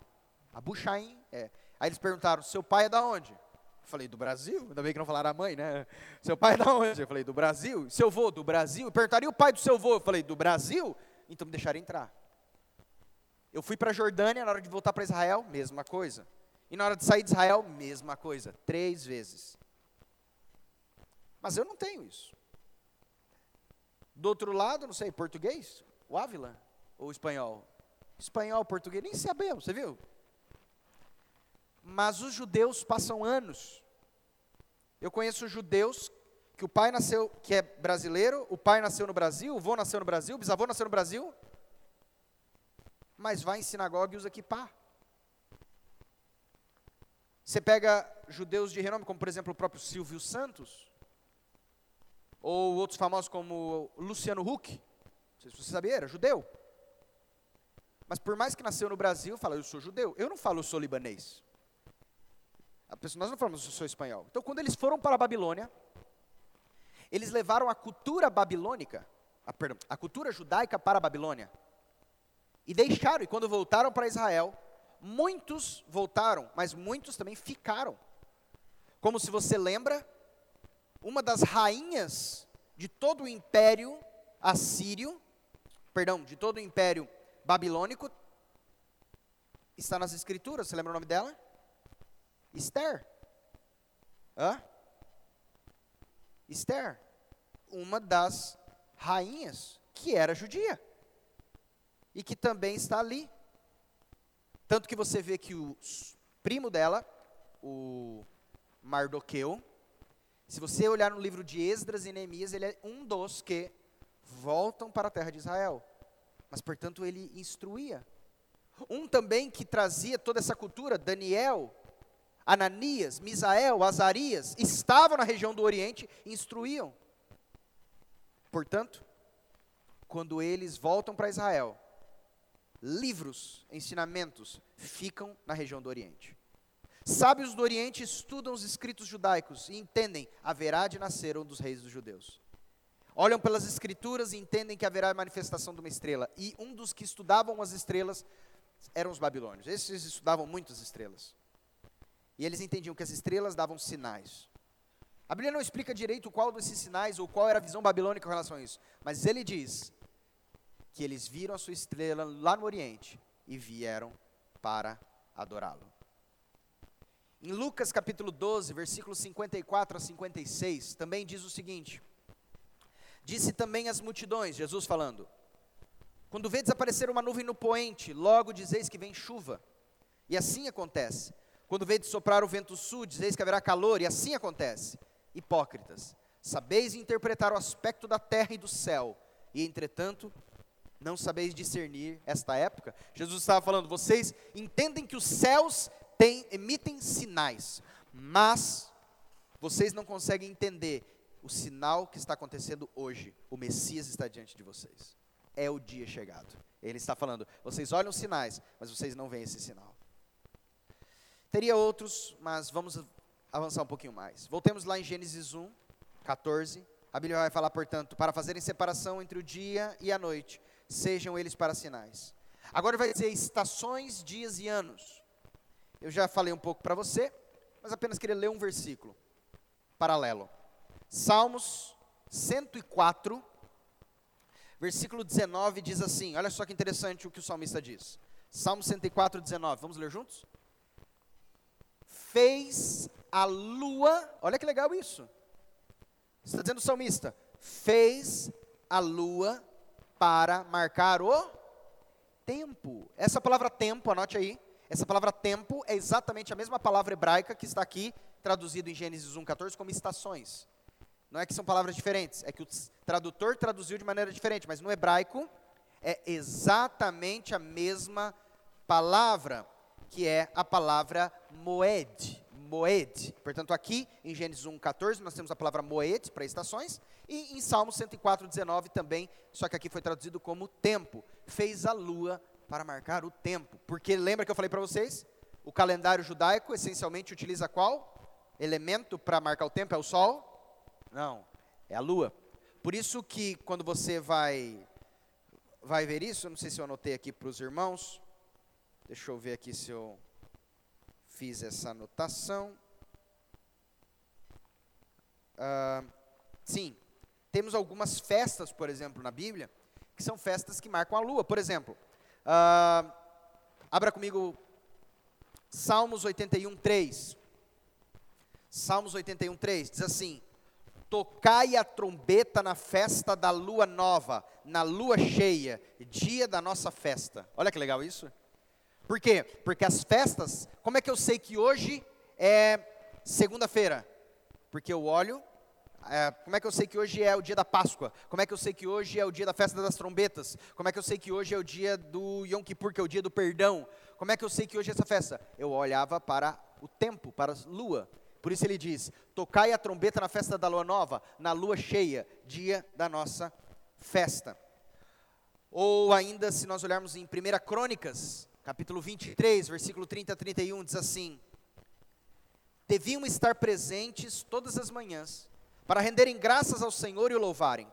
Abu Shaim, é. Aí eles perguntaram, seu pai é da onde? Falei, do Brasil? Ainda bem que não falaram a mãe, né? Seu pai é da onde? Eu falei, do Brasil. Seu vô, do Brasil? Perguntaria o pai do seu vô? Eu falei, do Brasil? Então me deixaram entrar. Eu fui para a Jordânia, na hora de voltar para Israel, mesma coisa. E na hora de sair de Israel, mesma coisa. Três vezes. Mas eu não tenho isso. Do outro lado, não sei, português? O Ávila? Ou espanhol? Espanhol, português, nem sabemos, você viu? Mas os judeus passam anos. Eu conheço judeus que o pai nasceu, que é brasileiro, o pai nasceu no Brasil, o avô nasceu no Brasil, o bisavô nasceu no Brasil, mas vai em sinagoga e usa kippah. Você pega judeus de renome, como por exemplo o próprio Silvio Santos, ou outros famosos como Luciano Huck, não sei se você sabia, era judeu. Mas por mais que nasceu no Brasil, fala, eu sou judeu. Eu não falo, eu sou libanês. Pessoa, nós não falamos, eu sou espanhol. Então, quando eles foram para a Babilônia, eles levaram a cultura babilônica, a, perdão, a cultura judaica para a Babilônia. E deixaram, e quando voltaram para Israel, muitos voltaram, mas muitos também ficaram. Como se você lembra, uma das rainhas de todo o império assírio, perdão, de todo o império babilônico, está nas escrituras, você lembra o nome dela? Esther. Hã? Esther, uma das rainhas que era judia e que também está ali. Tanto que você vê que o primo dela, o Mardoqueu, se você olhar no livro de Esdras e Neemias, ele é um dos que voltam para a terra de Israel. Mas, portanto, ele instruía. Um também que trazia toda essa cultura, Daniel, Ananias, Misael, Azarias, estavam na região do Oriente e instruíam. Portanto, quando eles voltam para Israel, livros, ensinamentos ficam na região do Oriente. Sábios do Oriente estudam os escritos judaicos e entendem: haverá de nascer um dos reis dos judeus. Olham pelas escrituras e entendem que haverá manifestação de uma estrela. E um dos que estudavam as estrelas eram os babilônios. Esses estudavam muitas estrelas. E eles entendiam que as estrelas davam sinais. A Bíblia não explica direito qual desses sinais ou qual era a visão babilônica com relação a isso. Mas ele diz que eles viram a sua estrela lá no Oriente e vieram para adorá-lo. Em Lucas capítulo 12, versículos 54 a 56, também diz o seguinte: Disse também às multidões, Jesus falando: Quando vê desaparecer uma nuvem no poente, logo dizeis que vem chuva. E assim acontece. Quando vê soprar o vento sul, dizeis que haverá calor, e assim acontece. Hipócritas, sabeis interpretar o aspecto da terra e do céu, e entretanto Não sabeis discernir esta época? Jesus estava falando, vocês entendem que os céus têm, emitem sinais, mas vocês não conseguem entender o sinal que está acontecendo hoje. O Messias está diante de vocês. É o dia chegado. Ele está falando, vocês olham os sinais, mas vocês não veem esse sinal. Teria outros, mas vamos avançar um pouquinho mais. Voltemos lá em Gênesis 1, 14. A Bíblia vai falar, portanto, para fazerem separação entre o dia e a noite, sejam eles para sinais. Agora vai dizer estações, dias e anos. Eu já falei um pouco para você, mas apenas queria ler um versículo paralelo. Salmos 104, versículo 19 diz assim: olha só que interessante o que o salmista diz. Salmo 104, 19. Vamos ler juntos? Fez a lua, olha que legal isso. Está dizendo o salmista: fez a lua para marcar o tempo. Essa palavra tempo, anote aí. Essa palavra tempo é exatamente a mesma palavra hebraica que está aqui traduzido em Gênesis 1:14 como estações. Não é que são palavras diferentes, é que o tradutor traduziu de maneira diferente, mas no hebraico é exatamente a mesma palavra, que é a palavra moed. Moed. Portanto, aqui em Gênesis 1:14 nós temos a palavra moed para estações e em Salmo 104:19 também, só que aqui foi traduzido como tempo. Fez a lua para marcar o tempo. Porque lembra que eu falei para vocês? O calendário judaico essencialmente utiliza qual? Elemento para marcar o tempo é o sol? Não, é a lua. Por isso que quando você vai vai ver isso, não sei se eu anotei aqui para os irmãos. Deixa eu ver aqui se eu fiz essa anotação. Ah, sim, temos algumas festas, por exemplo, na Bíblia, que são festas que marcam a lua. Por exemplo, ah, abra comigo Salmos 81, 3. Salmos 81, 3 diz assim: Tocai a trombeta na festa da lua nova, na lua cheia, dia da nossa festa. Olha que legal isso. Por quê? Porque as festas, como é que eu sei que hoje é segunda-feira? Porque eu olho, é, como é que eu sei que hoje é o dia da Páscoa? Como é que eu sei que hoje é o dia da festa das trombetas? Como é que eu sei que hoje é o dia do Yom Kippur, que é o dia do perdão? Como é que eu sei que hoje é essa festa? Eu olhava para o tempo, para a lua. Por isso ele diz: Tocai a trombeta na festa da lua nova, na lua cheia, dia da nossa festa. Ou ainda, se nós olharmos em 1 Crônicas, capítulo 23, versículo 30 a 31, diz assim: Deviam estar presentes todas as manhãs, para renderem graças ao Senhor e o louvarem,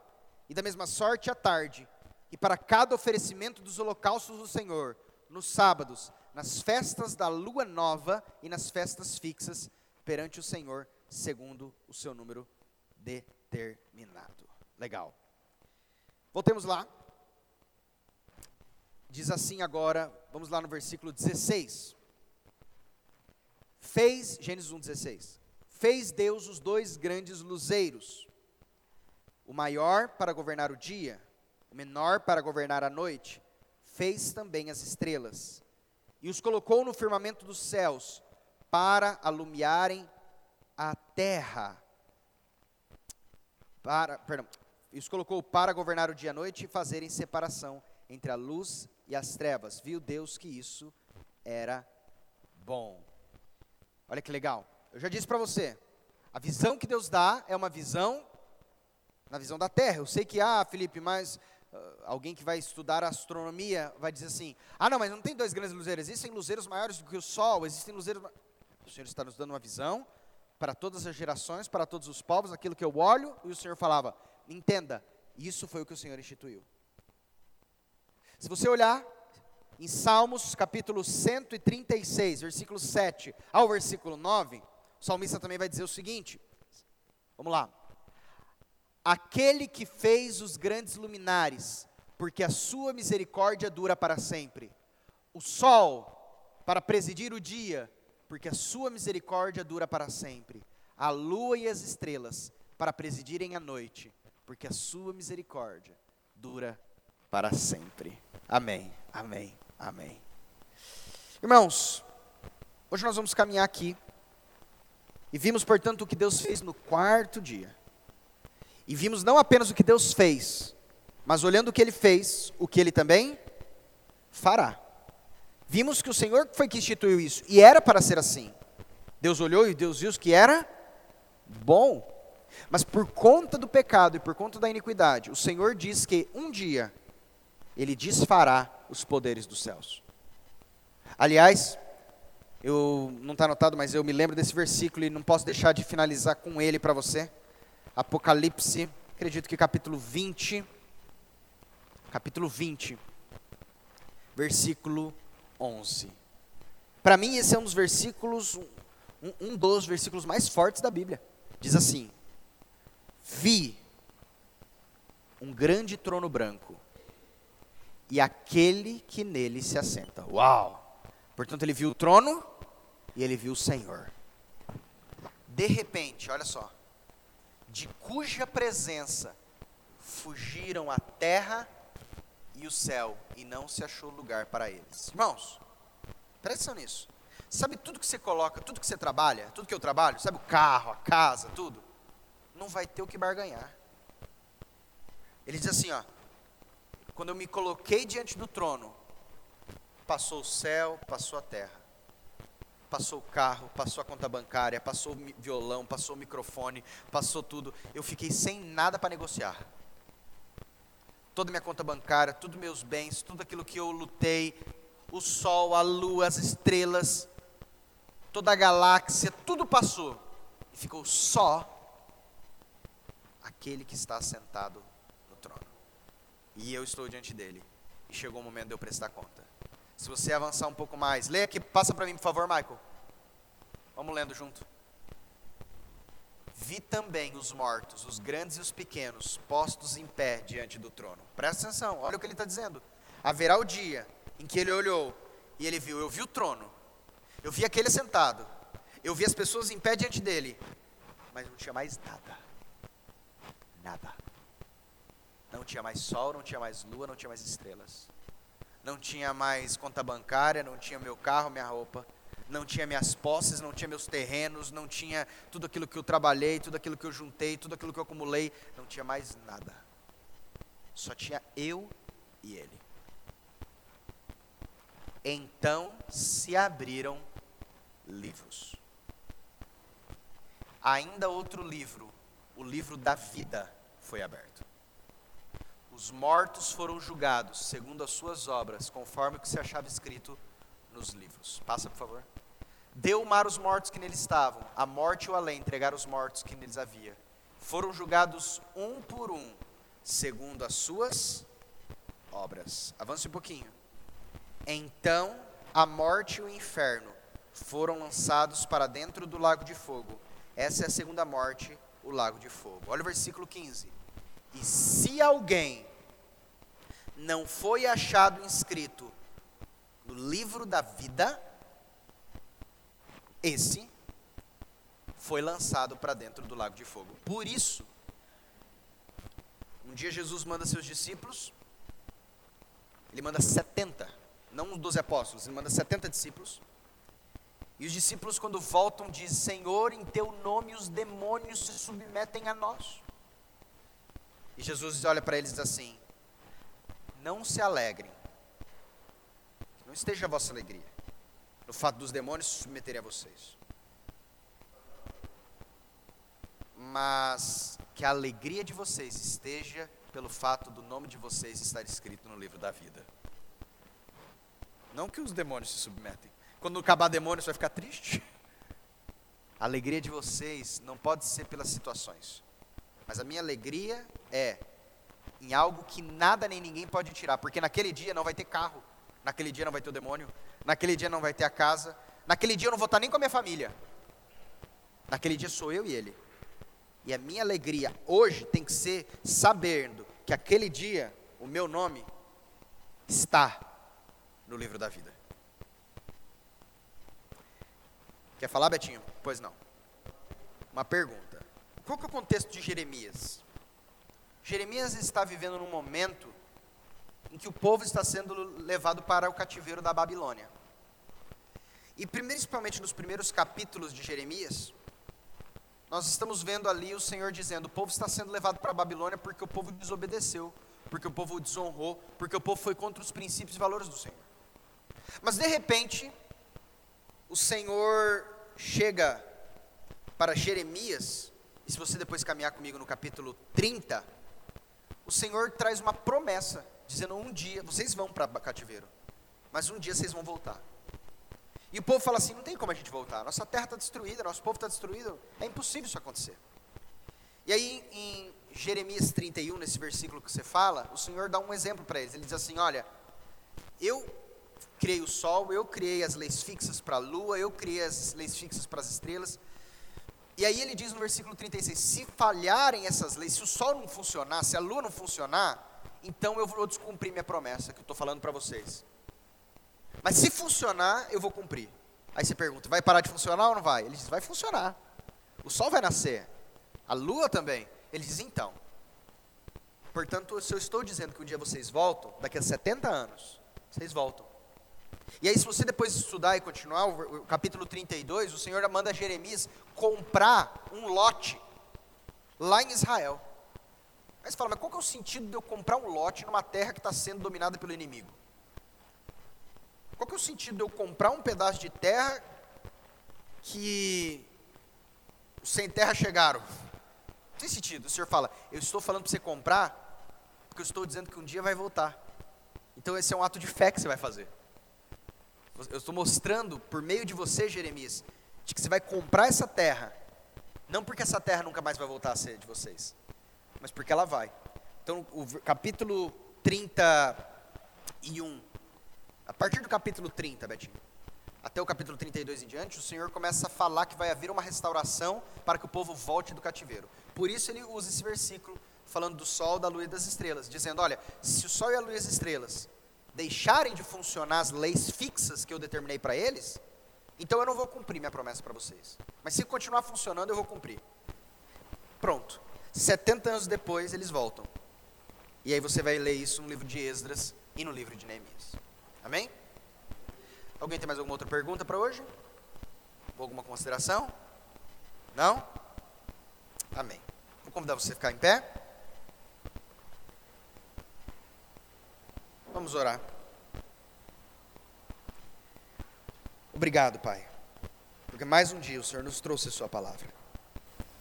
e da mesma sorte à tarde, e para cada oferecimento dos holocaustos do Senhor, nos sábados, nas festas da lua nova e nas festas fixas, perante o Senhor segundo o seu número determinado. Legal. Voltemos lá. Diz assim agora, vamos lá no versículo 16. Fez, Gênesis 1, 16. Fez Deus os dois grandes luzeiros, o maior para governar o dia, o menor para governar a noite. Fez também as estrelas, e os colocou no firmamento dos céus, para alumiarem a terra. Para, perdão, isso colocou para governar o dia e a noite e fazerem separação entre a luz e as trevas. Viu Deus que isso era bom. Olha que legal. Eu já disse para você, a visão que Deus dá é uma visão na visão da terra. Eu sei que, ah, Felipe, mas uh, alguém que vai estudar astronomia vai dizer assim: ah, não, mas não tem dois grandes luzeiros, existem luzeiros maiores do que o Sol, existem luzeiros. O Senhor está nos dando uma visão para todas as gerações, para todos os povos, aquilo que eu olho, e o Senhor falava: entenda, isso foi o que o Senhor instituiu. Se você olhar em Salmos capítulo 136, versículo 7 ao versículo 9, o salmista também vai dizer o seguinte: vamos lá. Aquele que fez os grandes luminares, porque a sua misericórdia dura para sempre. O sol para presidir o dia, porque a sua misericórdia dura para sempre. A lua e as estrelas para presidirem a noite, porque a sua misericórdia dura para sempre. Amém, amém, amém. Irmãos, hoje nós vamos caminhar aqui e vimos, portanto, o que Deus fez no quarto dia. E vimos não apenas o que Deus fez, Mas olhando o que ele fez, o que ele também fará. Vimos que o Senhor foi que instituiu isso, e era para ser assim. Deus olhou e Deus viu que era bom. Mas por conta do pecado e por conta da iniquidade, o Senhor diz que um dia ele desfará os poderes dos céus. Aliás, eu não está anotado, mas eu me lembro desse versículo e não posso deixar de finalizar com ele para você. Apocalipse, acredito que capítulo 20, capítulo 20, versículo 11. Para mim, esse é um dos versículos, um, um dos versículos mais fortes da Bíblia. Diz assim: Vi um grande trono branco e aquele que nele se assenta. Uau! Portanto, ele viu o trono e ele viu o Senhor. De repente, olha só, de cuja presença fugiram a terra e o céu, e não se achou lugar para eles. Irmãos, presta atenção nisso. Sabe tudo que você coloca, tudo que você trabalha, tudo que eu trabalho, sabe o carro, a casa, tudo? Não vai ter o que barganhar. Ele diz assim, ó, quando eu me coloquei diante do trono, passou o céu, passou a terra. Passou o carro, passou a conta bancária, passou o violão, passou o microfone, passou tudo. Eu fiquei sem nada para negociar. Toda minha conta bancária, todos meus bens, tudo aquilo que eu lutei, o sol, a lua, as estrelas, toda a galáxia, tudo passou. E ficou só aquele que está sentado. E eu estou diante dele. E chegou o momento de eu prestar conta. Se você avançar um pouco mais, leia aqui, passa para mim, por favor, Michael. Vamos lendo junto. Vi também os mortos, os grandes e os pequenos, postos em pé diante do trono. Presta atenção, olha o que ele está dizendo. Haverá o dia em que ele olhou e ele viu, eu vi o trono, eu vi aquele sentado, eu vi as pessoas em pé diante dele, mas não tinha mais nada. Nada. Não tinha mais sol, não tinha mais lua, não tinha mais estrelas não tinha mais conta bancária, não tinha meu carro, minha roupa, não tinha minhas posses, não tinha meus terrenos, não tinha tudo aquilo que eu trabalhei, tudo aquilo que eu juntei, tudo aquilo que eu acumulei, não tinha mais nada. Só tinha eu e ele. Então se abriram livros. Ainda outro livro, o livro da vida, foi aberto. Os mortos foram julgados segundo as suas obras, conforme o que se achava escrito nos livros. Passa, por favor. Deu o mar os mortos que nele estavam, a morte e o além entregaram os mortos que neles havia. Foram julgados um por um, segundo as suas obras. Avance um pouquinho. Então a morte e o inferno foram lançados para dentro do lago de fogo. Essa é a segunda morte, o lago de fogo. Olha o versículo 15. E se alguém não foi achado inscrito no livro da vida, esse foi lançado para dentro do lago de fogo. Por isso, um dia Jesus manda seus discípulos, ele manda 70, não os 12 apóstolos, ele manda 70 discípulos. E os discípulos, quando voltam, dizem: Senhor, em teu nome os demônios se submetem a nós. E Jesus olha para eles assim: Não se alegrem, não esteja a vossa alegria no fato dos demônios se submeterem a vocês, mas que a alegria de vocês esteja pelo fato do nome de vocês estar escrito no livro da vida. Não que os demônios se submetem. Quando acabar demônio, você vai ficar triste. A alegria de vocês não pode ser pelas situações. Mas a minha alegria é em algo que nada nem ninguém pode tirar, porque naquele dia não vai ter carro, naquele dia não vai ter o demônio, naquele dia não vai ter a casa, naquele dia eu não vou estar nem com a minha família. Naquele dia sou eu e ele. E a minha alegria hoje tem que ser sabendo que aquele dia o meu nome está no livro da vida. Quer falar, Betinho? Pois não. Uma pergunta. Qual que é o contexto de Jeremias? Jeremias está vivendo num momento em que o povo está sendo levado para o cativeiro da Babilônia. E principalmente nos primeiros capítulos de Jeremias, nós estamos vendo ali o Senhor dizendo: o povo está sendo levado para a Babilônia porque o povo desobedeceu, porque o povo o desonrou, porque o povo foi contra os princípios e valores do Senhor. Mas de repente, o Senhor chega para Jeremias, e se você depois caminhar comigo no capítulo 30, o Senhor traz uma promessa, dizendo: um dia, vocês vão para cativeiro, mas um dia vocês vão voltar. E o povo fala assim: não tem como a gente voltar, nossa terra está destruída, nosso povo está destruído, é impossível isso acontecer. E aí, em Jeremias 31, nesse versículo que você fala, o Senhor dá um exemplo para eles. Ele diz assim: Olha, eu criei o sol, eu criei as leis fixas para a lua, eu criei as leis fixas para as estrelas. E aí ele diz no versículo 36: Se falharem essas leis, se o sol não funcionar, se a lua não funcionar, então eu vou descumprir minha promessa que eu estou falando para vocês. Mas se funcionar, eu vou cumprir. Aí você pergunta: vai parar de funcionar ou não vai? Ele diz: vai funcionar. O sol vai nascer, a lua também. Ele diz: então. Portanto, se eu estou dizendo que um dia vocês voltam, daqui a 70 anos, vocês voltam. E aí, se você depois estudar e continuar, o, capítulo 32, o Senhor manda Jeremias comprar um lote lá em Israel. Aí você fala, mas qual que é o sentido de eu comprar um lote numa terra que está sendo dominada pelo inimigo? Qual que é o sentido de eu comprar um pedaço de terra que os sem terra chegaram? Não tem sentido. O Senhor fala, eu estou falando para você comprar, porque eu estou dizendo que um dia vai voltar. Então esse é um ato de fé que você vai fazer. Eu estou mostrando por meio de você, Jeremias, de que você vai comprar essa terra, não porque essa terra nunca mais vai voltar a ser de vocês, mas porque ela vai. Então, o capítulo 31, a partir do capítulo 30, Betinho, até o capítulo 32 em diante, o Senhor começa a falar que vai haver uma restauração para que o povo volte do cativeiro. Por isso ele usa esse versículo falando do sol, da lua e das estrelas, dizendo: olha, se o sol e a lua e as estrelas deixarem de funcionar as leis fixas que eu determinei para eles, então eu não vou cumprir minha promessa para vocês. Mas se continuar funcionando, eu vou cumprir. Pronto. 70 anos depois, eles voltam. E aí você vai ler isso no livro de Esdras e no livro de Neemias. Amém? Alguém tem mais alguma outra pergunta para hoje? Alguma consideração? Não? Amém. Vou convidar você a ficar em pé. Vamos orar. Obrigado, Pai, porque mais um dia o Senhor nos trouxe a Sua palavra.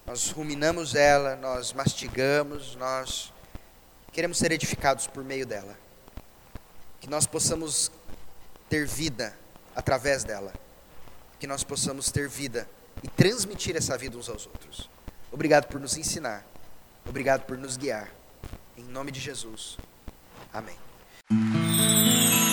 Nós ruminamos ela, nós mastigamos, nós queremos ser edificados por meio dela. Que nós possamos ter vida através dela. Que nós possamos ter vida e transmitir essa vida uns aos outros. Obrigado por nos ensinar. Obrigado por nos guiar. Em nome de Jesus. Amém. Música